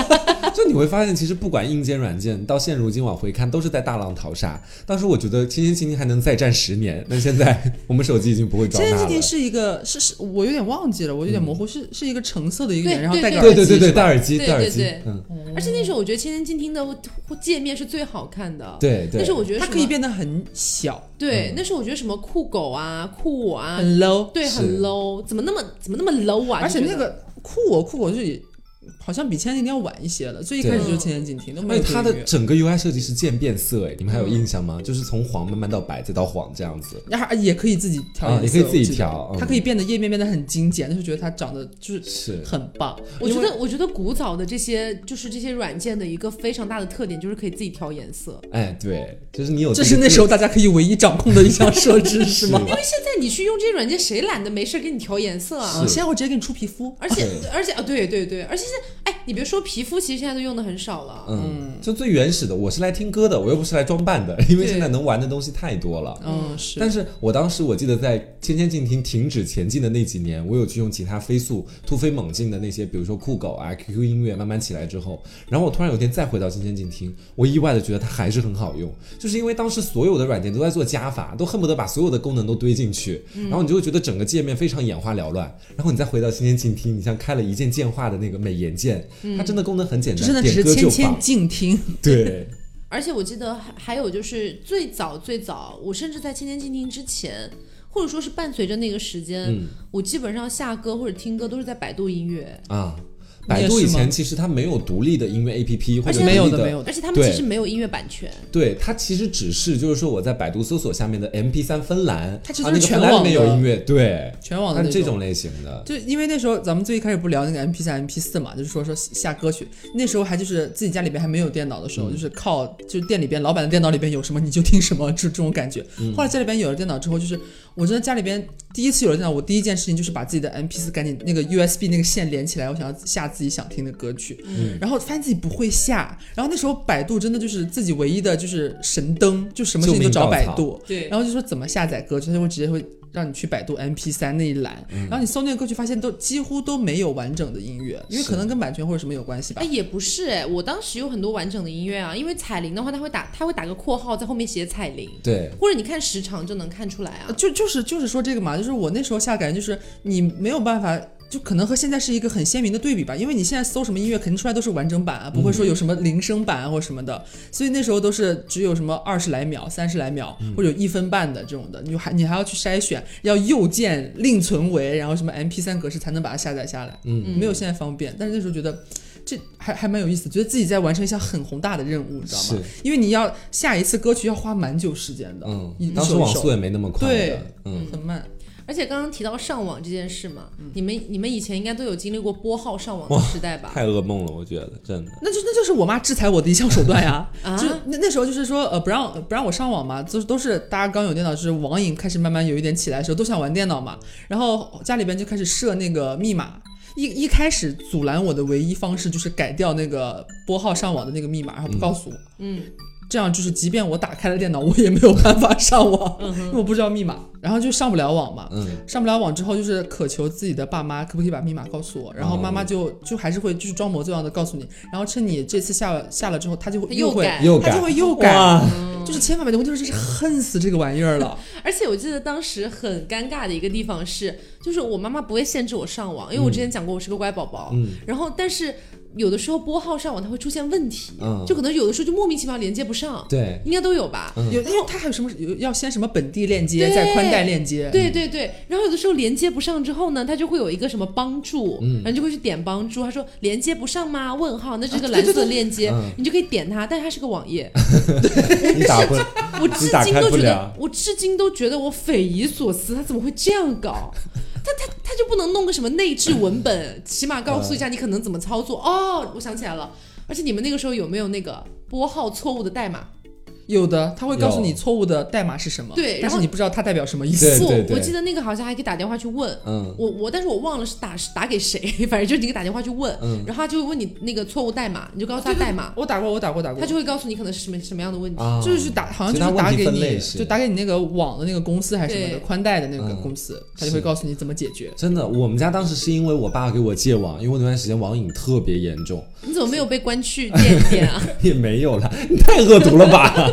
[LAUGHS] 就你会发现，其实不管硬件软件，到现如今往回看，都是在大浪淘沙。当时我觉得《轻轻轻轻》还能再战十年，那现在我们手机已经不会装它了是一个是是，我有点忘记了，我有点模糊，是是一个橙色的一个脸，然后戴个对对对对对，耳机戴耳机，对戴耳机对对，嗯，而且那时候我觉得《千千静听》的界面是最好看的。，对对。那时候我觉得它可以变得很小，对，那时候我觉得什么酷狗啊、酷我啊，很 low，对，很 low，怎么那么怎么那么 low 啊？而且那个酷我酷我就是好像比千千静听要晚一些了，最一开始就是千千静听，都没有它的整个 UI 设计是渐变色，哎，你们还有印象吗？就是从黄慢慢到白，再到黄这样子。然后也可以自己调啊颜色，也可以自己调嗯它可以变得页面变得很精简，但是觉得它长得就是是，很棒。我觉得，我觉得古早的这些就是这些软件的一个非常大的特点，就是可以自己调颜色。哎，对，就是你有这是那时候大家可以唯一掌控的一项设置，是吗？因为现在你去用这些软件，谁懒得没事给你调颜色啊？啊，现在我直接给你出皮肤，而且而且啊，对对对，而且现在，哎，你别说皮肤，其实现在都用的很少了。嗯，就最原始的，我是来听歌的，我又不是来装扮的，[LAUGHS] 因为现在能玩的东西太多了。嗯，是。但是我当时我记得在《千千静听》停止前进的那几年，我有去用其他飞速突飞猛进的那些，比如说酷狗啊、QQ 音乐慢慢起来之后，然后我突然有一天再回到千千静听，我意外的觉得它还是很好用，就是因为当时所有的软件都在做加法，都恨不得把所有的功能都堆进去，然后你就会觉得整个界面非常眼花缭乱。然后你再回到千千静听，你像开了一键键化的那个美颜键，它真的功能很简单，真的只是千千。静听，[LAUGHS] 对，而且我记得还还有就是最早最早，我甚至在《千千静听》之前，或者说是伴随着那个时间，嗯。我基本上下歌或者听歌都是在百度音乐，啊。百度以前其实它没有独立的音乐 APP 或者没有的没有的而且他们其实没有音乐版权。对，它其实只是就是说我在百度搜索下面的 MP 3芬兰，它其实全网分栏里面有音乐，对，全网的这种类型的。就因为那时候咱们最一开始不聊那个 MP 三、MP 四嘛，就是说说下歌曲，那时候还就是自己家里边还没有电脑的时候，就是靠就是店里边老板的电脑里边有什么你就听什么，就这种感觉。后来家里边有了电脑之后，就是我觉得家里边第一次有了电脑，我第一件事情就是把自己的 MP 四赶紧那个 USB 那个线连起来，我想要下自己想听的歌曲，然后发现自己不会下，然后那时候百度真的就是自己唯一的就是神灯，就什么事情都找百度，对。然后就说怎么下载歌曲，他就会直接会让你去百度 MP 三那一栏，然后你搜那个歌曲，发现都几乎都没有完整的音乐，因为可能跟版权或者什么有关系吧哎，。也不是哎，我当时有很多完整的音乐啊，因为彩铃的话，它会打，它会打个括号在后面写彩铃，对，或者你看时长就能看出来啊呃。就就是就是说这个嘛，就是我那时候下感觉就是你没有办法。就可能和现在是一个很鲜明的对比吧，因为你现在搜什么音乐，肯定出来都是完整版啊，不会说有什么铃声版啊或什么的，所以那时候都是只有什么二十来秒、三十来秒，或者一分半的这种的，你还你还要去筛选，要右键另存为，然后什么 MP 3格式才能把它下载下来，嗯，没有现在方便。但是那时候觉得这还还蛮有意思，觉得自己在完成一项很宏大的任务，你知道吗？因为你要下一次歌曲要花蛮久时间的，嗯一，当时网速也没那么快对，嗯，很慢。而且刚刚提到上网这件事嘛，你们你们以前应该都有经历过拨号上网的时代吧？太噩梦了，我觉得真的。那就那就是我妈制裁我的一项手段呀。[LAUGHS] 啊就那那时候就是说，呃，不让不让我上网嘛，就是都是大家刚有电脑，就是网瘾开始慢慢有一点起来的时候，都想玩电脑嘛。然后家里边就开始设那个密码。一一开始阻拦我的唯一方式就是改掉那个拨号上网的那个密码，然后不告诉我。嗯，这样就是，即便我打开了电脑，我也没有办法上网，因为我不知道密码，然后就上不了网嘛。嗯，上不了网之后，就是渴求自己的爸妈可不可以把密码告诉我，然后妈妈就就还是会就是装模作样的告诉你，然后趁你这次下了下了之后，他就会又改。又改他就会又改，就是千万别的问题，就是恨死这个玩意儿了。[LAUGHS] 而且我记得当时很尴尬的一个地方是，就是我妈妈不会限制我上网，因为我之前讲过我是个乖宝宝，嗯。然后但是有的时候拨号上网它会出现问题，嗯。就可能有的时候就莫名其妙连接不上，对，应该都有吧？嗯。有，因为它还有什么有要先什么本地链接，再宽带链接，对对对，然后有的时候连接不上之后呢，它就会有一个什么帮助，嗯。然后就会去点帮助，他说连接不上吗？问号，那是个蓝色链接，嗯。你就可以点它，但是它是个网页，[LAUGHS] 你打不，[LAUGHS] 我至今都觉得我至今都觉得我匪夷所思，他怎么会这样搞？他他他就不能弄个什么内置文本，[LAUGHS] 起码告诉一下你可能怎么操作。哦，我想起来了，而且你们那个时候有没有那个拨号错误的代码？有的，他会告诉你错误的代码是什么，对然后是你不知道它代表什么意思。不对对对我记得那个好像还可以打电话去问。嗯，我我，但是我忘了是打是打给谁，[LAUGHS] 反正就是你给打电话去问，嗯然后他就会问你那个错误代码，你就告诉他代码，我打过，我打过，打过，他就会告诉你可能是什么什么样的问题。啊，就是打，好像就是打给你，就打给你那个网的那个公司还是什么的宽带的那个嗯公司，他就会告诉你怎么解决。真的，我们家当时是因为我爸给我戒网，因为我那段时间网瘾特别严重，你怎么没有被关去 [LAUGHS] 电一店啊？也没有了，你太恶毒了吧？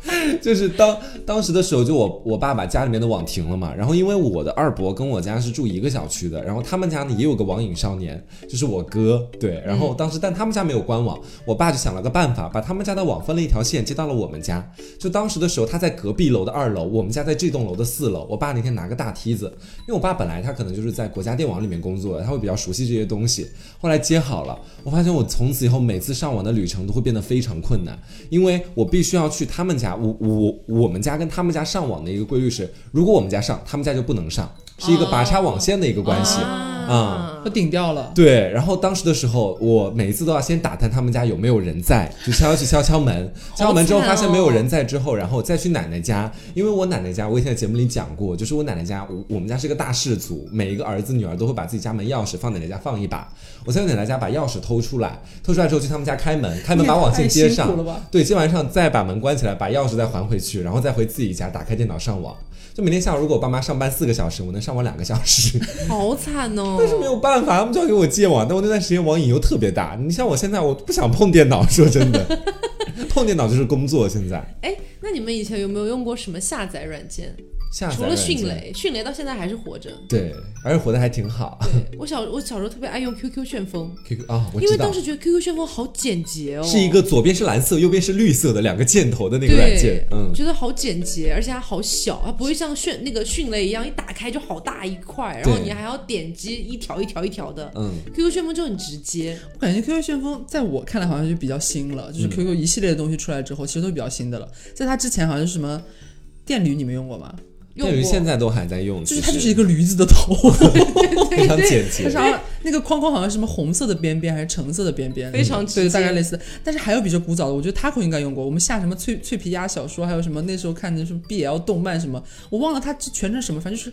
[LAUGHS] 就是当当时的时候，就我我爸把家里面的网停了嘛，然后因为我的二伯跟我家是住一个小区的，然后他们家呢也有个网瘾少年，就是我哥，对，然后当时但他们家没有官网，我爸就想了个办法，把他们家的网分了一条线接到了我们家，就当时的时候他在隔壁楼的二楼，我们家在这栋楼的四楼，我爸那天拿个大梯子，因为我爸本来他可能就是在国家电网里面工作的，他会比较熟悉这些东西，后来接好了，我发现我从此以后每次上网的旅程都会变得非常困难，因为我必须要去他们家，我我我们家跟他们家上网的一个规律是，如果我们家上，他们家就不能上，是一个拔插网线的一个关系。啊。都顶掉了，对，然后当时的时候，我每一次都要先打探他们家有没有人在，就敲去敲敲门，敲 [LAUGHS] 敲门之后发现没有人在之后，然后再去奶奶家，因为我奶奶家我以前在节目里讲过，就是我奶奶家，我我们家是个大氏族，每一个儿子女儿都会把自己家门钥匙放奶奶家放一把，我在我奶奶家把钥匙偷出来，偷出来之后去他们家开门，开门把网线接上对，接完上再把门关起来，把钥匙再还回去，然后再回自己家打开电脑上网。就每天下午，如果我爸妈上班四个小时，我能上网两个小时。[LAUGHS] 好惨哦！但是没有办法，他们就要给我戒网，但我那段时间网瘾又特别大。你像我现在，我不想碰电脑，说真的，[LAUGHS] 碰电脑就是工作。现在哎，那你们以前有没有用过什么下载软件？除了迅，雷，迅雷到现在还是活着。对，而且活得还挺好。[LAUGHS] 对我小我小时候特别爱用 QQ 旋风，QQ 啊、我知道因为当，时觉得 QQ 旋风好简洁哦，是一个左边是蓝色，右边是绿色的两个箭头的那个软件对。，嗯，觉得好简洁，而且它好小，它不会像迅那个迅雷一样一打开就好大一块，然后对你还要点击一条一条一条的。嗯，QQ 旋风就很直接，我感觉 QQ 旋风在我看来好像就比较新了，嗯就是 QQ 一系列的东西出来之后，其实都是比较新的了。在它之前好像是什么电驴，你们用过吗？用电驴现。在都还在用，就是它就是一个驴子的头，[LAUGHS] 非常简洁它。上那个框框好像是什么红色的边边还是橙色的边边，非常对，大概类似。但是还有比这古早的，我觉得 Taco 应该用过。我们下什么脆脆皮鸭小说，还有什么那时候看的什么 BL 动漫什么，我忘了它全称什么，反正就是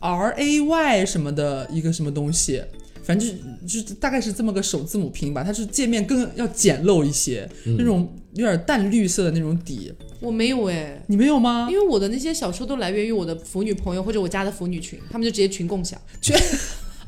R A Y 什么的一个什么东西。反正就是就是大概是这么个首字母拼吧，它是界面更要简陋一些，那种有点淡绿色的那种底，我没有哎，你没有吗因？为我的那些小说都来源于我的腐女朋友或者我家的腐女群，他们就直接群共享，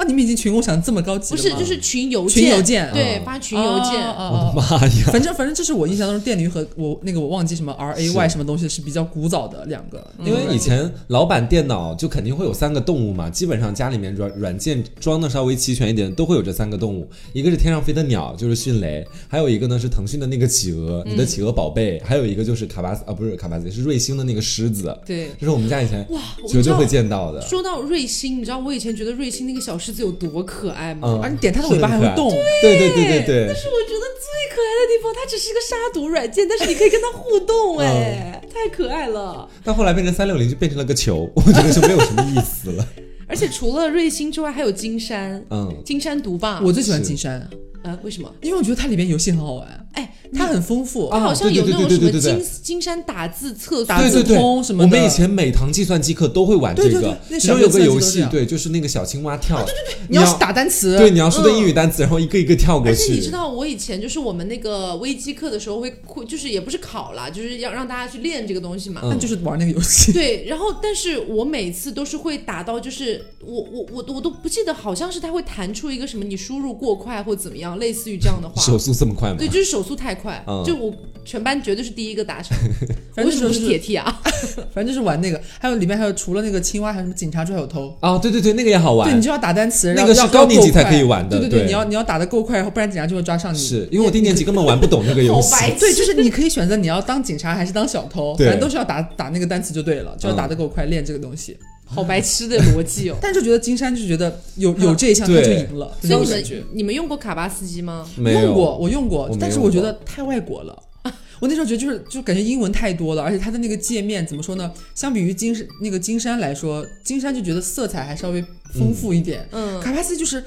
啊，你们已经群共享这么高级了吗？不是就是群邮件，群邮件对，嗯发群邮件。哦哦我的哦妈呀！反正反正这是我印象当中电驴和我那个我忘记什么 R A Y 什么东西是比较古早的两个，因为以前老版电脑就肯定会有三个动物嘛，基本上家里面软软件装的稍微齐全一点，都会有这三个动物。一个是天上飞的鸟，就是迅雷；还有一个呢是腾讯的那个企鹅，你的企鹅宝贝；还有一个就是卡巴斯啊，不是卡巴斯，是瑞星的那个狮子，对，这是我们家以前哇，绝对会见到的。说到瑞星，你知道我以前觉得瑞星那个小狮子有多可爱吗？嗯而你点它的尾巴还会动，对对对对对，是我觉得最可爱的地方，它只是一个杀毒软件，但是你可以跟它互动，哎、太可爱了。但后来变成三六零就变成了个球，[LAUGHS] 我觉得就没有什么意思了。而且除了瑞星之外，还有金山，嗯，金山毒霸。我最喜欢金山，啊，为什么？因为我觉得它里面游戏很好玩，哎，它很丰富，啊它好像对对有那种什么对对对对金金山打字测速，打字对对对，通什么的我们以前每堂计算机课都会玩这对对对个，那小学其中有个游戏，对，就是那个小青蛙跳，对对对你要是打单词，对，你要说的嗯英语单词，然后一个一个跳过去而。且你知道，我以前就是我们那个微机课的时候会会，就是也不是考了，就是要让大家去练这个东西嘛。嗯那就是玩那个游戏。[LAUGHS] 对，然后但是我每次都是会打到，就是我我我我都不记得，好像是它会弹出一个什么你输入过快或怎么样，类似于这样的话。手速这么快吗？对，就是手速太快，嗯就我全班绝对是第一个达成。[LAUGHS] 反正为什么不就是是铁 T 啊？[LAUGHS] 反正就是玩那个，还有里面还有除了那个青蛙，还有什么警察抓小偷。啊，对对对，那个也好玩。对你就要打单词，那个是要高年级才可以玩的对对，对你要你要打的够快，然后不然警察就会抓上你。是因为我低年级根本玩不懂那个游戏 [LAUGHS] 对，就是你可以选择你要当警察还是当小偷，反正都是要打打那个单词就对了，就要打的够快，练这个东西。好白痴的逻辑哦。[LAUGHS] 但是就觉得金山就觉得有有这一项他就赢了，所以你们。你们用过卡巴斯基吗？没用过，我用过但是我觉得太外国了。[LAUGHS] 我那时候觉得就是就感觉英文太多了，而且它的那个界面怎么说呢？相比于金山那个金山来说，金山就觉得色彩还稍微丰富一点。嗯，卡巴斯就是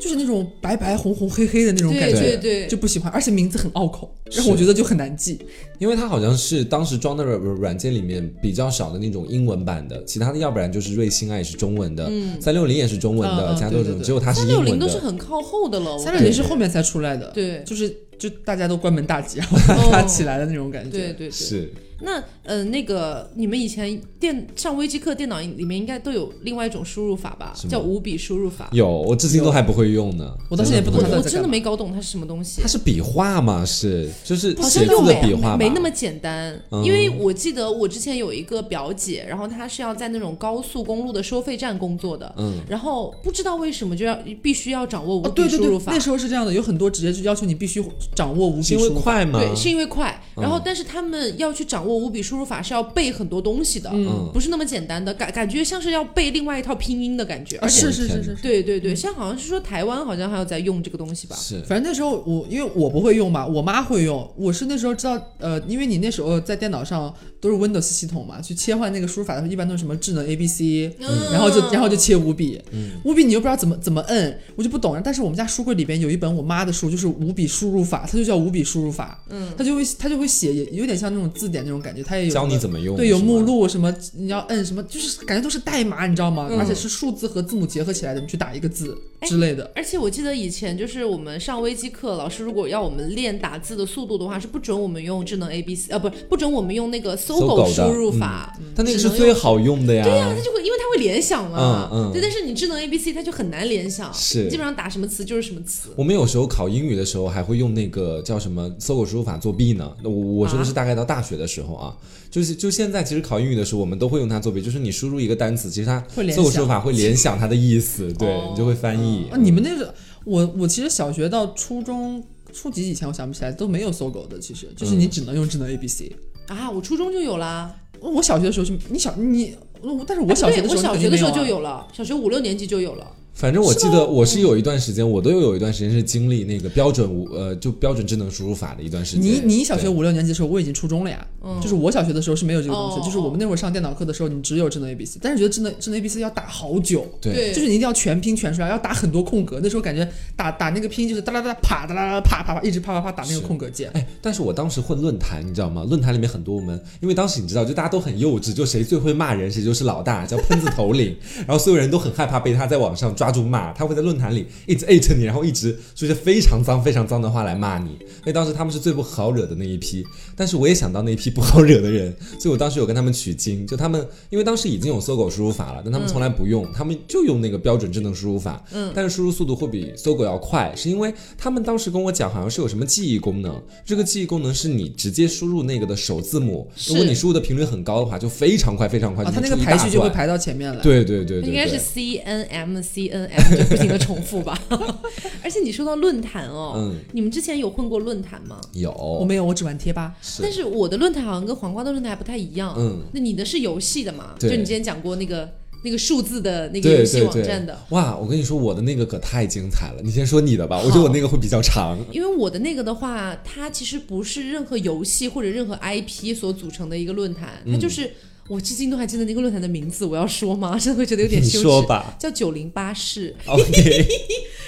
就是那种白白红红黑黑的那种感觉，对对，就不喜欢，而且名字很拗口，让是我觉得就很难记。因为它好像是当时装的软软件里面比较少的那种英文版的，其他的要不然就是瑞星啊也是中文的，三六零也是中文的，嗯嗯其他都是对对对只有它是三六零都是英文的。很靠后的了，我三六零是后面才出来的，对就是就大家都关门大吉，然后大家起来的那种感觉。对对对。是，那呃，那个你们以前电上微机课电脑里面应该都有另外一种输入法吧叫五笔输入法。有，我至今都还不会用呢。我到现在我真的没搞懂它是什么东西它。是笔画吗？是，就是好写字像又没的笔画吧？没那么简单，嗯因为我记得我之前有一个表姐，然后她是要在那种高速公路的收费站工作的，嗯，然后不知道为什么就要必须要掌握五哦，笔对对对，输入法，那时候是这样的，有很多职业就要求你必须掌握五笔是因为输入法。快吗？对，是因为快。然后嗯，但是他们要去掌握五笔输入法是要背很多东西的，嗯不是那么简单的，感感觉像是要背另外一套拼音的感觉，啊，而且。是是是是是。对对对，现在好像是说台湾好像还有在用这个东西吧？是反正那时候我因为我不会用嘛，我妈会用。我是那时候知道，呃，因为你那时候在电脑上都是 Windows 系统嘛，去切换那个输入法的时候，一般都是什么智能 A B C，、嗯然后就然后就切五笔，五笔你又不知道怎么怎么摁，我就不懂。但是我们家书柜里边有一本我妈的书，就是五笔输入法，它就叫五笔输入法，嗯，它就会它就会写，也有点像那种字典那种感觉，它也有教你怎么用，对，有目。录什么，你要摁什么，就是感觉都是代码，你知道吗？嗯而且是数字和字母结合起来的，你去打一个字哎之类的。而且我记得以前就是我们上微机课，老师如果要我们练打字的速度的话，是不准我们用智能 A B C，呃，不是不准我们用那个搜搜狗输入法，它那个是最好用的呀。对呀、它就会因为它会联想嘛，嗯嗯对，但是你智能 A B C 它就很难联想，是基本上打什么词就是什么词。我们有时候考英语的时候还会用那个叫什么搜狗输入法作弊呢。我我说的是大概到大学的时候啊，就是就现在其实考英语的时候我们都会用它作弊，就是你输入一个单词，其实它会联搜狗输入想法会联想它的意思，[LAUGHS] 对哦你就会翻译。啊，你们那个，我我其实小学到初中初级以前，我想不起来都没有搜狗的，其实就是你只能用智能 A B C。啊，我初中就有啦，我小学的时候就你小你，我但是我小学的时候对我小学的时候就。有了，小学五六年级就有了。反正我记得我是有一段时间，我都有一段时间是经历那个标准无呃就标准智能输入法的一段时间。你你小学五六年级的时候，我已经初中了呀。嗯就是我小学的时候是没有这个东西，哦就是我们那会儿上电脑课的时候，你只有智能 A B C，但是觉得智能智能 A B C 要打好久。对对就是你一定要全拼全出来，要打很多空格。那时候感觉打打那个拼音就是哒哒哒啪哒哒哒啪啪啪，一直啪啪啪打那个空格键。哎，但是我当时混论坛，你知道吗？论坛里面很多我们，因为当时你知道，就大家都很幼稚，就谁最会骂人，谁就是老大，叫喷子头领。[LAUGHS] 然后所有人都很害怕被他在网上抓住骂，他会在论坛里一直艾特你，然后一直说一些非常脏、非常脏的话来骂你。所以当时他们是最不好惹的那一批。但是我也想到那一批不好惹的人，[LAUGHS] 所以我当时有跟他们取经，就他们因为当时已经有搜狗输入法了，但他们从来不用，他们就用那个标准智能输入法。嗯，但是输入速度会比搜狗要快，是因为他们当时跟我讲，好像是有什么记忆功能，这个记忆功能是你直接输入那个的首字母，如果你输入的频率很高的话，就非常快，非常快，啊，它那个。排序就会排到前面了。对对对对，应该是 C N M C N M 就不停的重复吧。[LAUGHS] 而且你说到论坛哦，嗯你们之前有混过论坛吗？有我，没有，我只玩贴吧。是但是我的论坛好像跟黄瓜的论坛还不太一样。嗯，那你的是游戏的嘛？对就你之前讲过那个那个数字的那个游戏对对网站的。哇，我跟你说，我的那个可太精彩了，你先说你的吧，我觉得我那个会比较长。因为我的那个的话，它其实不是任何游戏或者任何 IP 所组成的一个论坛，嗯它就是、我至今都还记得那个论坛的名字，我要说吗？[LAUGHS] 真的会觉得有点羞耻。说吧叫九零八室。[LAUGHS] OK，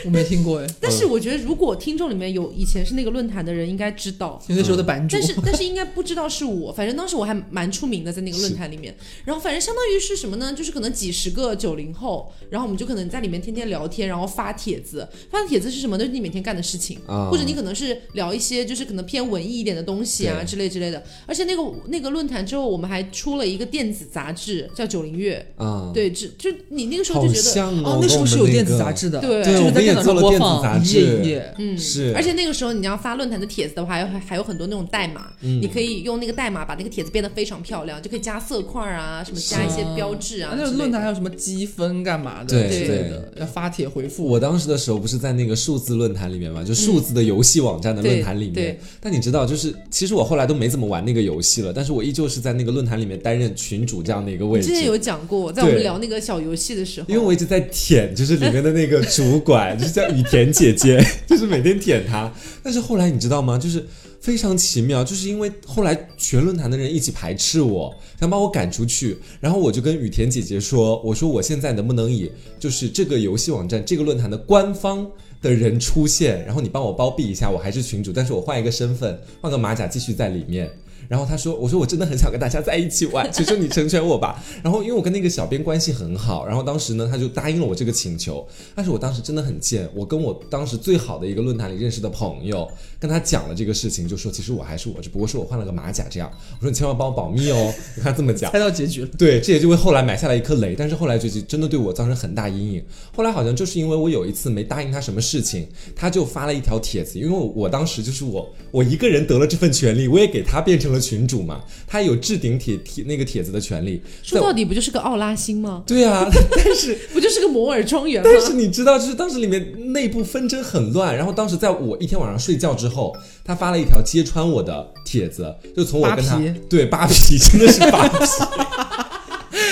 我没听过哎，但是我觉得，如果听众里面有以前是那个论坛的人，应该知道。那时候的版主但。是但是应该不知道是我，反正当时我还蛮出名的，在那个论坛里面。然后反正相当于是什么呢？就是可能几十个九零后，然后我们就可能在里面天天聊天，然后发帖子。发的帖子是什么？就是你每天干的事情，啊或者你可能是聊一些就是可能偏文艺一点的东西啊之类之类的。而且那个那个论坛之后，我们还出了一个电子杂志，叫九零月。啊，对，就就你那个时候就觉得。像哦，那时候是有电子杂志，的，对就是在电脑上做了电子播放一杂志页一页。嗯，是而且那个时候你要发论坛的帖子的话，还还有很多那种代码，嗯你可以用那个代码把那个帖子变得非常漂亮，就可以加色块啊，什么加一些标志啊那。论坛还有什么积分干嘛的对之类对的，要发帖回复。我当时的时候不是在那个数字论坛里面嘛，就数字的游戏网站的论坛里面。嗯对对但你知道，就是其实我后来都没怎么玩那个游戏了，但是我依旧是在那个论坛里面担任群主这样的一个位置。之前有讲过，在我们聊那个小游戏的时候，因为我一直在舔，就是里面的那个主管，就是叫雨田姐姐，[LAUGHS] 就是每天舔她。但是后来你知道吗？就是非常奇妙，就是因为后来全论坛的人一起排斥我，想把我赶出去，然后我就跟雨田姐姐说：“我说我现在能不能以就是这个游戏网站这个论坛的官方。”的人出现，然后你帮我包庇一下，我还是群主，但是我换一个身份，换个马甲继续在里面。然后他说：“我说我真的很想跟大家在一起玩，[LAUGHS] 求求你成全我吧。”然后因为我跟那个小编关系很好，然后当时呢他就答应了我这个请求。但是我当时真的很贱，我跟我当时最好的一个论坛里认识的朋友跟他讲了这个事情，就说其实我还是我，只不过是我换了个马甲这样。我说你千万帮我保密哦，跟他这么讲。猜到结局了。对，这也就为后来埋下了一颗雷。但是后来结局真的对我造成很大阴影。后来好像就是因为我有一次没答应他什么事情，他就发了一条帖子，因为我当时就是我我一个人得了这份权利，我也给他变成了群主嘛。他有置顶帖帖那个帖子的权利，说到底不就是个奥拉星吗？对啊，[LAUGHS] 但是不就是个摩尔庄园吗？但是你知道，就是当时里面内部纷争很乱，然后当时在我一天晚上睡觉之后，他发了一条揭穿我的帖子，就从我跟他对扒皮真的是扒皮。[LAUGHS] [LAUGHS]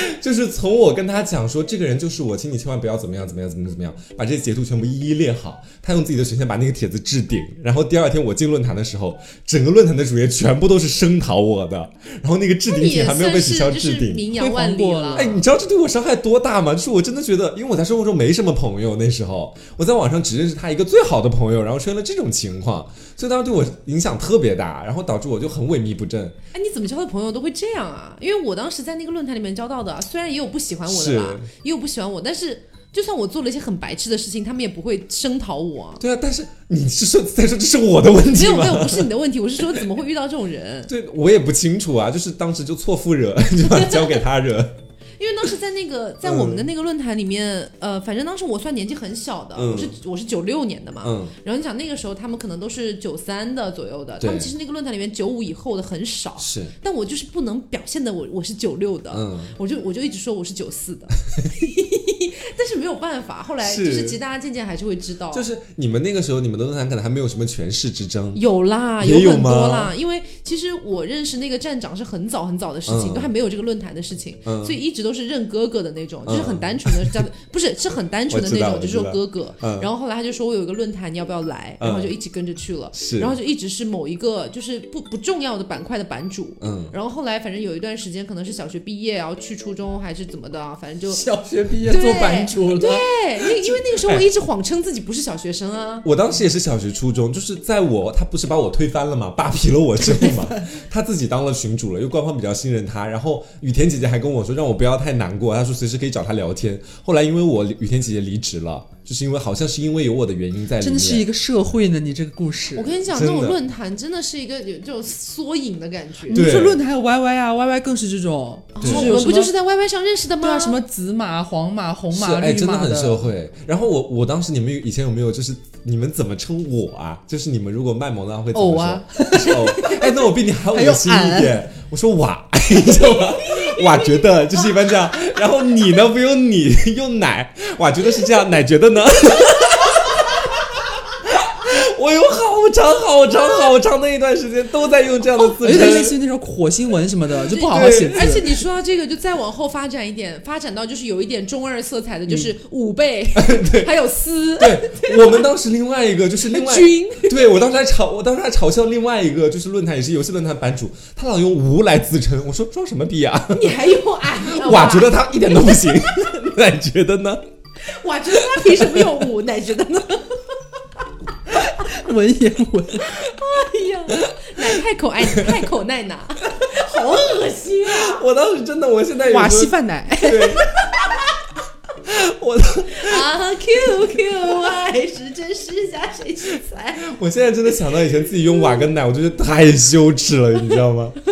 [LAUGHS] 就是从我跟他讲说，这个人就是我，请你千万不要怎么样怎么样怎么怎么样，把这些截图全部一一列好。他用自己的权限把那个帖子置顶，然后第二天我进论坛的时候，整个论坛的主页全部都是声讨我的，然后那个置顶帖还没有被取消置顶，名扬万里了。哎，你知道这对我伤害多大吗？就是我真的觉得，因为我在生活中没什么朋友，那时候我在网上只认识他一个最好的朋友，然后出现了这种情况，所以当时对我影响特别大，然后导致我就很萎靡不振。哎，你怎么交的朋友都会这样啊？因为我当时在那个论坛里面交到的，虽然也有不喜欢我的吧，也有不喜欢我，但是。就算我做了一些很白痴的事情，他们也不会声讨我。对啊，但是你是说再说这是我的问题吗？没有没有，不是你的问题，我是说怎么会遇到这种人？[LAUGHS] 对我也不清楚啊，就是当时就错付惹，[LAUGHS] 就把交给他惹。因为当时在那个在我们的那个论坛里面，呃，反正当时我算年纪很小的，我是我是九六年的嘛，然后你想那个时候他们可能都是九三的左右的，他们其实那个论坛里面九五以后的很少，是，但我就是不能表现的我我是九六的，我就我就一直说我是九四的，[LAUGHS] 但是没有办法，后来就是其实大家渐渐还是会知道，就是你们那个时候你们的论坛可能还没有什么权势之争，有啦，有很多啦，因为其实我认识那个站长是很早很早的事情，都还没有这个论坛的事情，所以一直都。是认哥哥的那种，就是很单纯的叫，不是是很单纯的那种，就是说哥哥。然后后来他就说我有一个论坛，你要不要来？然后就一起跟着去了。然后就一直是某一个就是不不重要的板块的版主。嗯。然后后来反正有一段时间，可能是小学毕业然后去初中还是怎么的，反正就小学毕业做版主了。对，因为因为那个时候我一直谎称自己不是小学生啊。我当时也是小学初中，就是在我他不是把我推翻了嘛，扒皮了我之后嘛，[LAUGHS] 他自己当了群主了，因为官方比较信任他。然后雨田姐姐还跟我说，让我不要。太难过，他说随时可以找他聊天。后来因为我雨田姐姐离职了，就是因为好像是因为有我的原因在里面。真的是一个社会呢，你这个故事。我跟你讲，这种论坛真的是一个有这种缩影的感觉。你说论坛还有 YY 啊，YY 更是这种。我们不就是在 YY 上认识的吗？对啊，什么紫马、黄马、红马、绿马的，真的很社会。然后我我当时你们以前有没有就是你们怎么称我啊？就是你们如果卖萌的话会怎么说？[LAUGHS] 哎，那我比你还恶心一点。[LAUGHS] 我说瓦，[LAUGHS] 你知道吗？瓦觉得就是一般这样，[LAUGHS] 然后你呢？不用你 [LAUGHS] 用奶，瓦觉得是这样，奶觉得呢？[LAUGHS] 我有好长好长好长的一段时间都在用这样的字，有点类似于那种火星文什么的，就不好好写字。而且你说到这个，就再往后发展一点，发展到就是有一点中二色彩的，就是五倍，对，还有丝。对，我们当时另外一个就是另外 [LAUGHS] 军，对我当时还嘲，我当时还嘲笑另外一个就是论坛也是游戏论坛版主，他老用无来自称，我说装什么逼啊？你还用俺？哇，觉得他一点都不行，[LAUGHS] 奶觉得呢？哇，觉得他凭什么用五？奶觉得呢？文言文，哎呀，奶太口爱太口奈哪，[LAUGHS] 好恶心啊！我当时真的，我现在瓦西饭奶，对，我啊 Q Q Y 是真是假谁去猜？我现在真的想到以前自己用瓦跟奶，我就觉得太羞耻了，你知道吗？[LAUGHS]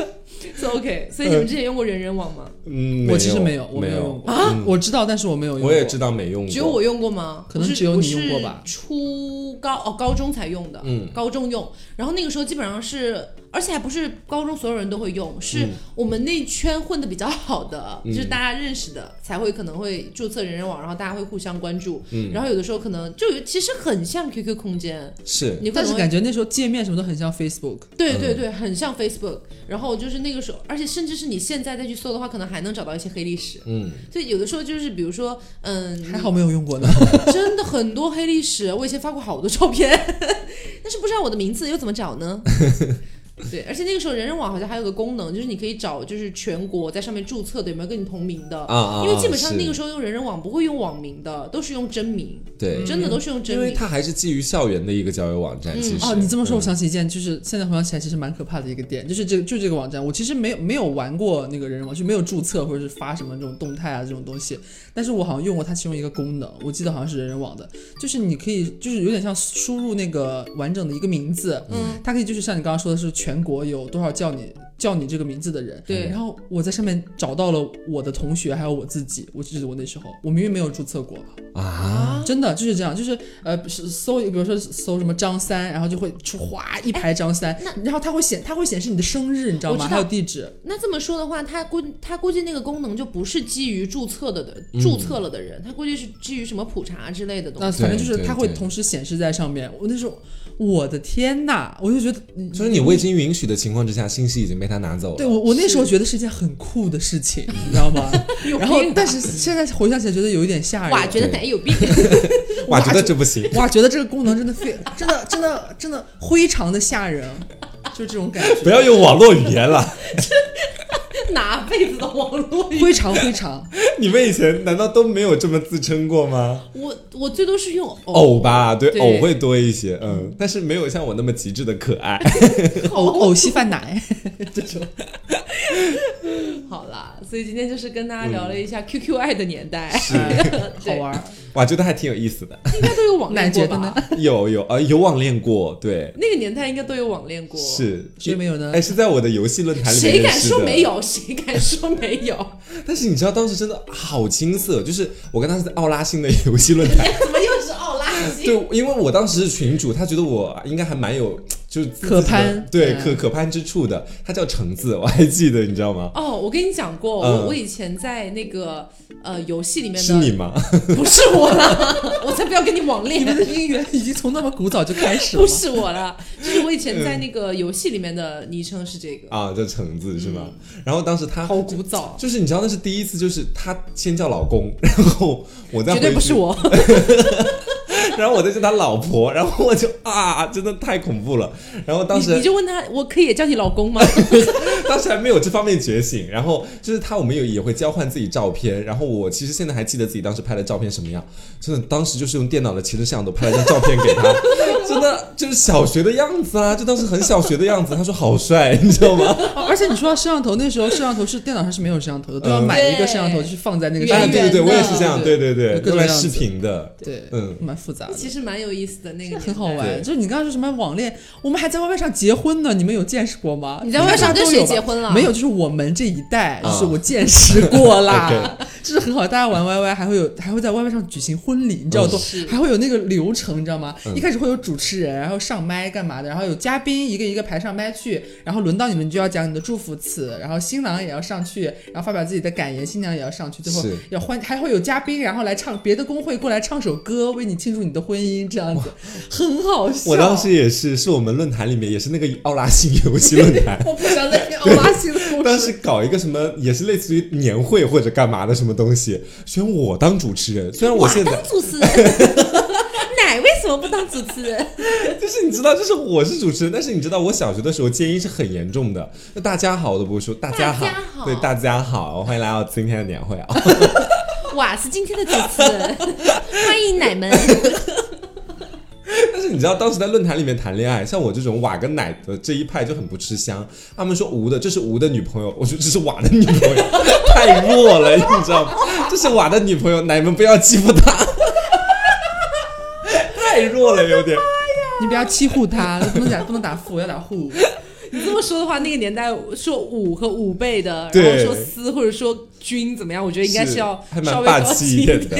是 OK，所以你们之前用过人人网吗？嗯，我其实没有，我没有用过啊。我知道，但是我没有用过。我也知道没用过，只有我用过吗？可能只有你用过吧。初高哦，高中才用的，嗯，高中用。然后那个时候基本上是而且还不是高中所有人都会用，是嗯我们那圈混的比较好的，就是大家认识的才会可能会注册人人网，然后大家会互相关注，嗯然后有的时候可能就有其实很像 QQ 空间，是但是感觉那时候界面什么都很像 Facebook。嗯对对对，很像 Facebook。然后就是那个时候，而且甚至是你现在再去搜的话，可能还能找到一些黑历史。嗯，所以有的时候就是比如说，嗯，还好没有用过呢。[LAUGHS] 真的很多黑历史，我以前发过好多照片，[LAUGHS] 但是不知道我的名字又怎么找呢？对，而且那个时候人人网好像还有个功能，就是你可以找就是全国在上面注册的有没有跟你同名的，啊啊，因为基本上那个时候用人人网不会用网名的，都是用真名，对，真的都是用真名。因为它还是基于校园的一个交友网站。嗯。其实哦，你这么说，我嗯。想起一件，就是现在回想起来，其实蛮可怕的一个点，就是这个，就这个网站，我其实没有没有玩过那个人人网，就没有注册或者是发什么这种动态啊这种东西，但是我好像用过它其中一个功能，我记得好像是人人网的，就是你可以就是有点像输入那个完整的一个名字，嗯，它可以就是像你刚刚说的是全国有多少叫你叫你这个名字的人，对然后我在上面找到了我的同学还有我自己，我记得我那时候我明明没有注册过，啊，真的就是这样，就是呃搜，比如说搜什么张三，然后就会出哗一排张三，然后它会显它会显示你的生日，你知道吗？道还有地址。那这么说的话，它估它估计那个功能就不是基于注册的的、注册了的人，它估计是基于什么普查之类的东西。那反正就是它会同时显示在上面。我那时候，我的天呐，我就觉得，就是你未经允许的情况之下，信息已经被他拿走了。对我我那时候觉得是一件很酷的事情，你知道吗？[LAUGHS] 然后但是现在回想起来觉得有一点吓人。哇，觉得奶有病。[LAUGHS] 哇，觉得这不行。哇，觉得这个功能真的非真的真的真的非常的吓人，就这种感觉。不要用网络语言了。[LAUGHS] 哪辈子的网络语？非常非常，你们以前难道都没有这么自称过吗？我我最多是用偶偶吧，对，对偶会多一些，嗯，但是没有像我那么极致的可爱。[LAUGHS] 偶偶稀饭奶 [LAUGHS] 这种。好啦，所以今天就是跟大家聊了一下 QQ 爱的年代，[LAUGHS] 好对玩儿。哇，觉得还挺有意思的。应该都有网恋过吧？？有有呃，有网恋过，对，那个年代应该都有网恋过。是谁没有呢哎，是在我的游戏论坛里面谁敢说没？有？[LAUGHS] 谁敢说没有？[LAUGHS] 但是你知道当时真的好青涩，就是我跟他是在奥拉星的游戏论坛，[LAUGHS] 怎么又是奥拉星？对，因为我当时是群主，他觉得我应该还蛮有就可攀对嗯可可攀之处的。他叫橙子，我还记得，你知道吗？哦，我跟你讲过，嗯我我以前在那个呃游戏里面的，是你吗？不是我了，[LAUGHS] 我才不要跟你网恋你们。的姻缘已经从那么古早就开始了不。是我了，就是我以前在那个游戏里面的昵称是这个，啊，叫橙子是吗？然后当时他好古早，就是你知道那是第一次，就是他先叫老公，然后我再绝对不是我。[LAUGHS] 然后我在叫他老婆，然后我就啊，真的太恐怖了。然后当时你就问他，我可以也叫你老公吗？[LAUGHS] 当时还没有这方面觉醒，然后就是他我们有也会交换自己照片，然后我其实现在还记得自己当时拍的照片什么样，真的当时就是用电脑的前置摄像头拍了张照片给他，真的就是小学的样子啊，就当时很小学的样子，他说好帅，你知道吗？哦 [LAUGHS] 而且你说到摄像头，那时候摄像头是电脑上是没有摄像头的，都要嗯买一个摄像头，去放在那个。对对对，我也是这样，对对对，用来视频的，对，嗯蛮复杂的。其实蛮有意思的那个，很好玩，就是你刚刚说什么网恋，我们还在 YY 上结婚呢，你们有见识过吗？你在 YY 上跟谁结婚了？没有，就是我们这一代，啊。就是我见识过啦。[LAUGHS] 就是很好。大家玩 YY 还会有，还会在 YY 上举行婚礼，你知道嗯都是。还会有那个流程，你知道吗？嗯。一开始会有主持人，然后上麦干嘛的，然后有嘉宾一个一个排上麦去，然后轮到你们就要讲你的祝福词，然后新郎也要上去，然后发表自己的感言，新娘也要上去，最后要欢，还会有嘉宾，然后来唱别的工会过来唱首歌，为你庆祝你的婚姻，这样子很好笑。我当时也是，是我们论坛里面也是那个奥拉星游戏论坛，[LAUGHS] 我不想再听奥拉星的故当。时搞一个什么，也是类似于年会或者干嘛的什么东西，选我当主持人。虽然我现在当主持人，[LAUGHS] 奶为什么不当主持人？就是你知道，就是我是主持人，但是你知道我小学的时候戒音是很严重的。那大家好，我都不会说大家好，大家好对大家好，欢迎来到今天的年会啊。哇，是今天的主持人，[LAUGHS] 欢迎奶们。但是你知道，当时在论坛里面谈恋爱，像我这种瓦跟奶的这一派就很不吃香。他们说吴的这是吴的女朋友，我说这是瓦的女朋友，[LAUGHS] 太弱了，你知道吗？这是瓦的女朋友，奶们不要欺负她，[LAUGHS] 太弱了，有点。你不要欺负他，不能打不能打负，要打护。你这么说的话，那个年代说五和五倍的，然后说司或者说君怎么样，我觉得应该是要稍微高级气一点的。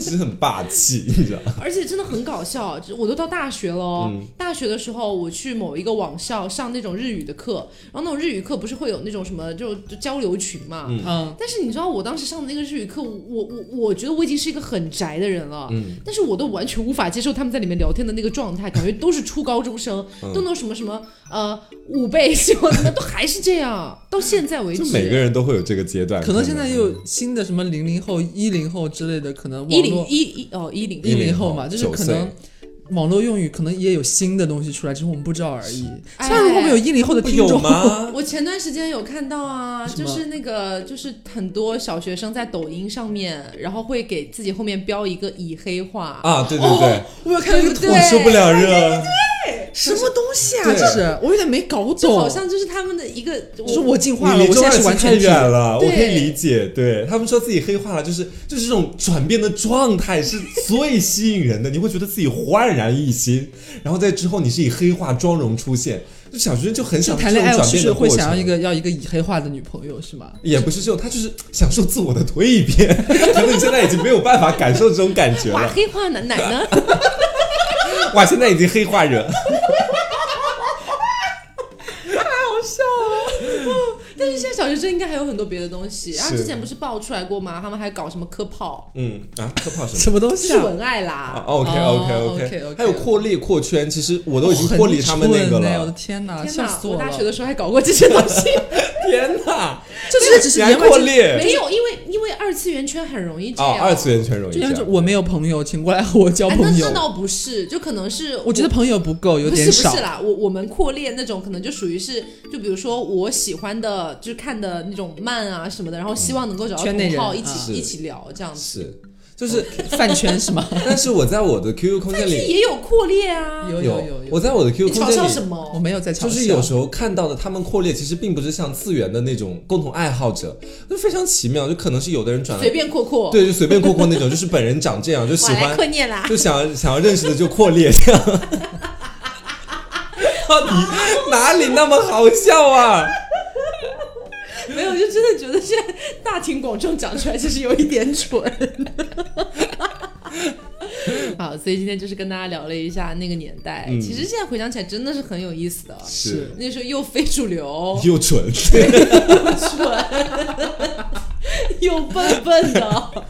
他他们只是很霸气，[LAUGHS] 你知道吗？而且真的很搞笑，就我都到大学了哦。嗯大学的时候，我去某一个网校上那种日语的课，然后那种日语课不是会有那种什么就就交流群嘛。嗯嗯，但是你知道，我当时上的那个日语课，我我我觉得我已经是一个很宅的人了，嗯但是我都完全无法接受他们在里面聊天的那个状态，感觉都是初高中生，嗯都能什么什么呃五倍什么的，都还是这样，[LAUGHS] 到现在为止。就每个人都会有这个阶段，可能现在又有新的什么零零后、一零后之类的，可能一零一一哦一零一零后嘛，就是可能网络用语可能也有新的东西出来，只是我们不知道而已。哎。虽然如果我们有一零后的听有众，吗？[LAUGHS] 我前段时间有看到啊，就是那个，就是很多小学生在抖音上面，然后会给自己后面标一个已黑化，啊，对对对，我有看到一个图，[LAUGHS] 我受不了热，什么东西啊？对这是我有点没搞懂，就好像就是他们的一个，就是我进化了，我现在是完全体远了，我可以理解。对他们说自己黑化了，就是就是这种转变的状态是最吸引人的，你会觉得自己焕然一新，然后在之后你是以黑化妆容出现，就小学生就很想谈恋爱是这种转变的会想要一。个要一个以黑化的女朋友是吗？也不是这种，他就是享受自我的蜕变，[LAUGHS] 可能你现在已经没有办法感受这种感觉 [LAUGHS] 哇，了。黑化奶奶呢？哇，现在已经黑化人，但是现在小学生应该还有很多别的东西，然后之前不是爆出来过吗？他们还搞什么科炮，嗯啊，科炮什么？什么东西啊？是文爱啊啦，，OK 哦 OK OK，OK 还有扩列扩圈，其实我都已经脱离他们那个很蠢欸我的。天哪，天死了！我大学的时候还搞过这些东西，[LAUGHS] 天哪，这只是只是你还言扩列没有，因为因为二次元圈很容易这哦，样，二次元圈容易这样。我没有朋友，请过来和我交哎，朋友那那。倒不是，就可能是我觉得朋友不够，有不是点少不是。啦，我我们扩列那种可能就属于是，就比如说我喜欢的，就是看的那种漫啊什么的，然后希望能够找到圈内同好人啊一起、是一起聊这样子。是，就是，饭圈是吗？[LAUGHS] 但是我在我的 QQ 空间里也有扩列啊，有有有有，我在我的 QQ 空间里，笑什么？我没有在嘲笑。就是有时候看到的他们扩列，其实并不是像次元的那种共同爱好者，就非常奇妙，就可能是有的人转了随，便扩扩，对，就随便扩扩那种，就是本人长这样，就喜欢扩列啦。就想想要认识的就扩列这样。[LAUGHS] 到底哪里那么好笑啊？没有，就真的觉得现在大庭广众讲出来，就是有一点蠢。[LAUGHS] 好，所以今天就是跟大家聊了一下那个年代。嗯其实现在回想起来，真的是很有意思的。是那时候又非主流，又蠢，蠢，[LAUGHS] [LAUGHS] 又笨笨的，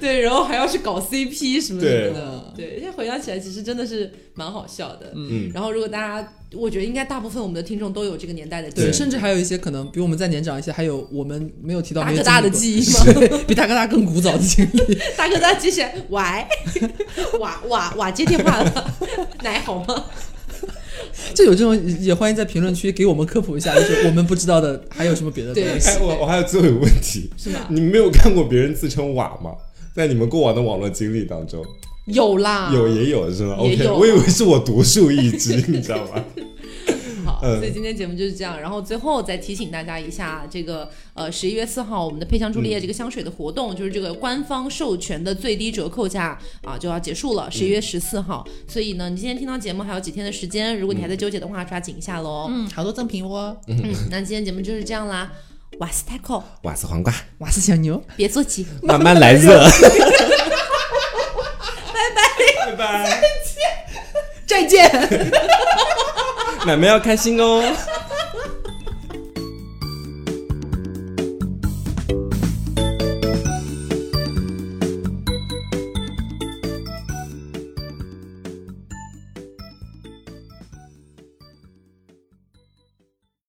对，然后还要去搞 CP 什么什么的，对，现在回想起来，其实真的是蛮好笑的。嗯，然后如果大家，我觉得应该大部分我们的听众都有这个年代的记忆对，甚至还有一些可能比我们再年长一些，还有我们没有提到大哥大的记忆吗？比大哥大更古早的经历。[LAUGHS] 大哥大接起来，喂，哇哇哇，接电话了，[LAUGHS] 奶好吗？[LAUGHS] 就有这种，也欢迎在评论区给我们科普一下，就是 [LAUGHS] 我们不知道的还有什么别的东对西。哎，我我还有最后一个问题，是吗？你们没有看过别人自称瓦吗？在你们过往的网络经历当中，有啦，有也有是吗？OK，我以为是我独树一帜，你知道吗？所以今天节目就是这样。然后最后再提醒大家一下，这个呃十一月四号我们的配香朱丽叶这个香水的活动，就是这个官方授权的最低折扣价啊就要结束了，十一月十四号。所以呢，你今天听到节目还有几天的时间，如果你还在纠结的话，抓紧一下喽。嗯，好多赠品哦，嗯，那今天节目就是这样啦。瓦斯泰克，瓦斯黄瓜，瓦斯小牛。别着急。慢慢来热。[LAUGHS] 拜拜，拜拜，再见。[LAUGHS] 妹妹要开心哦。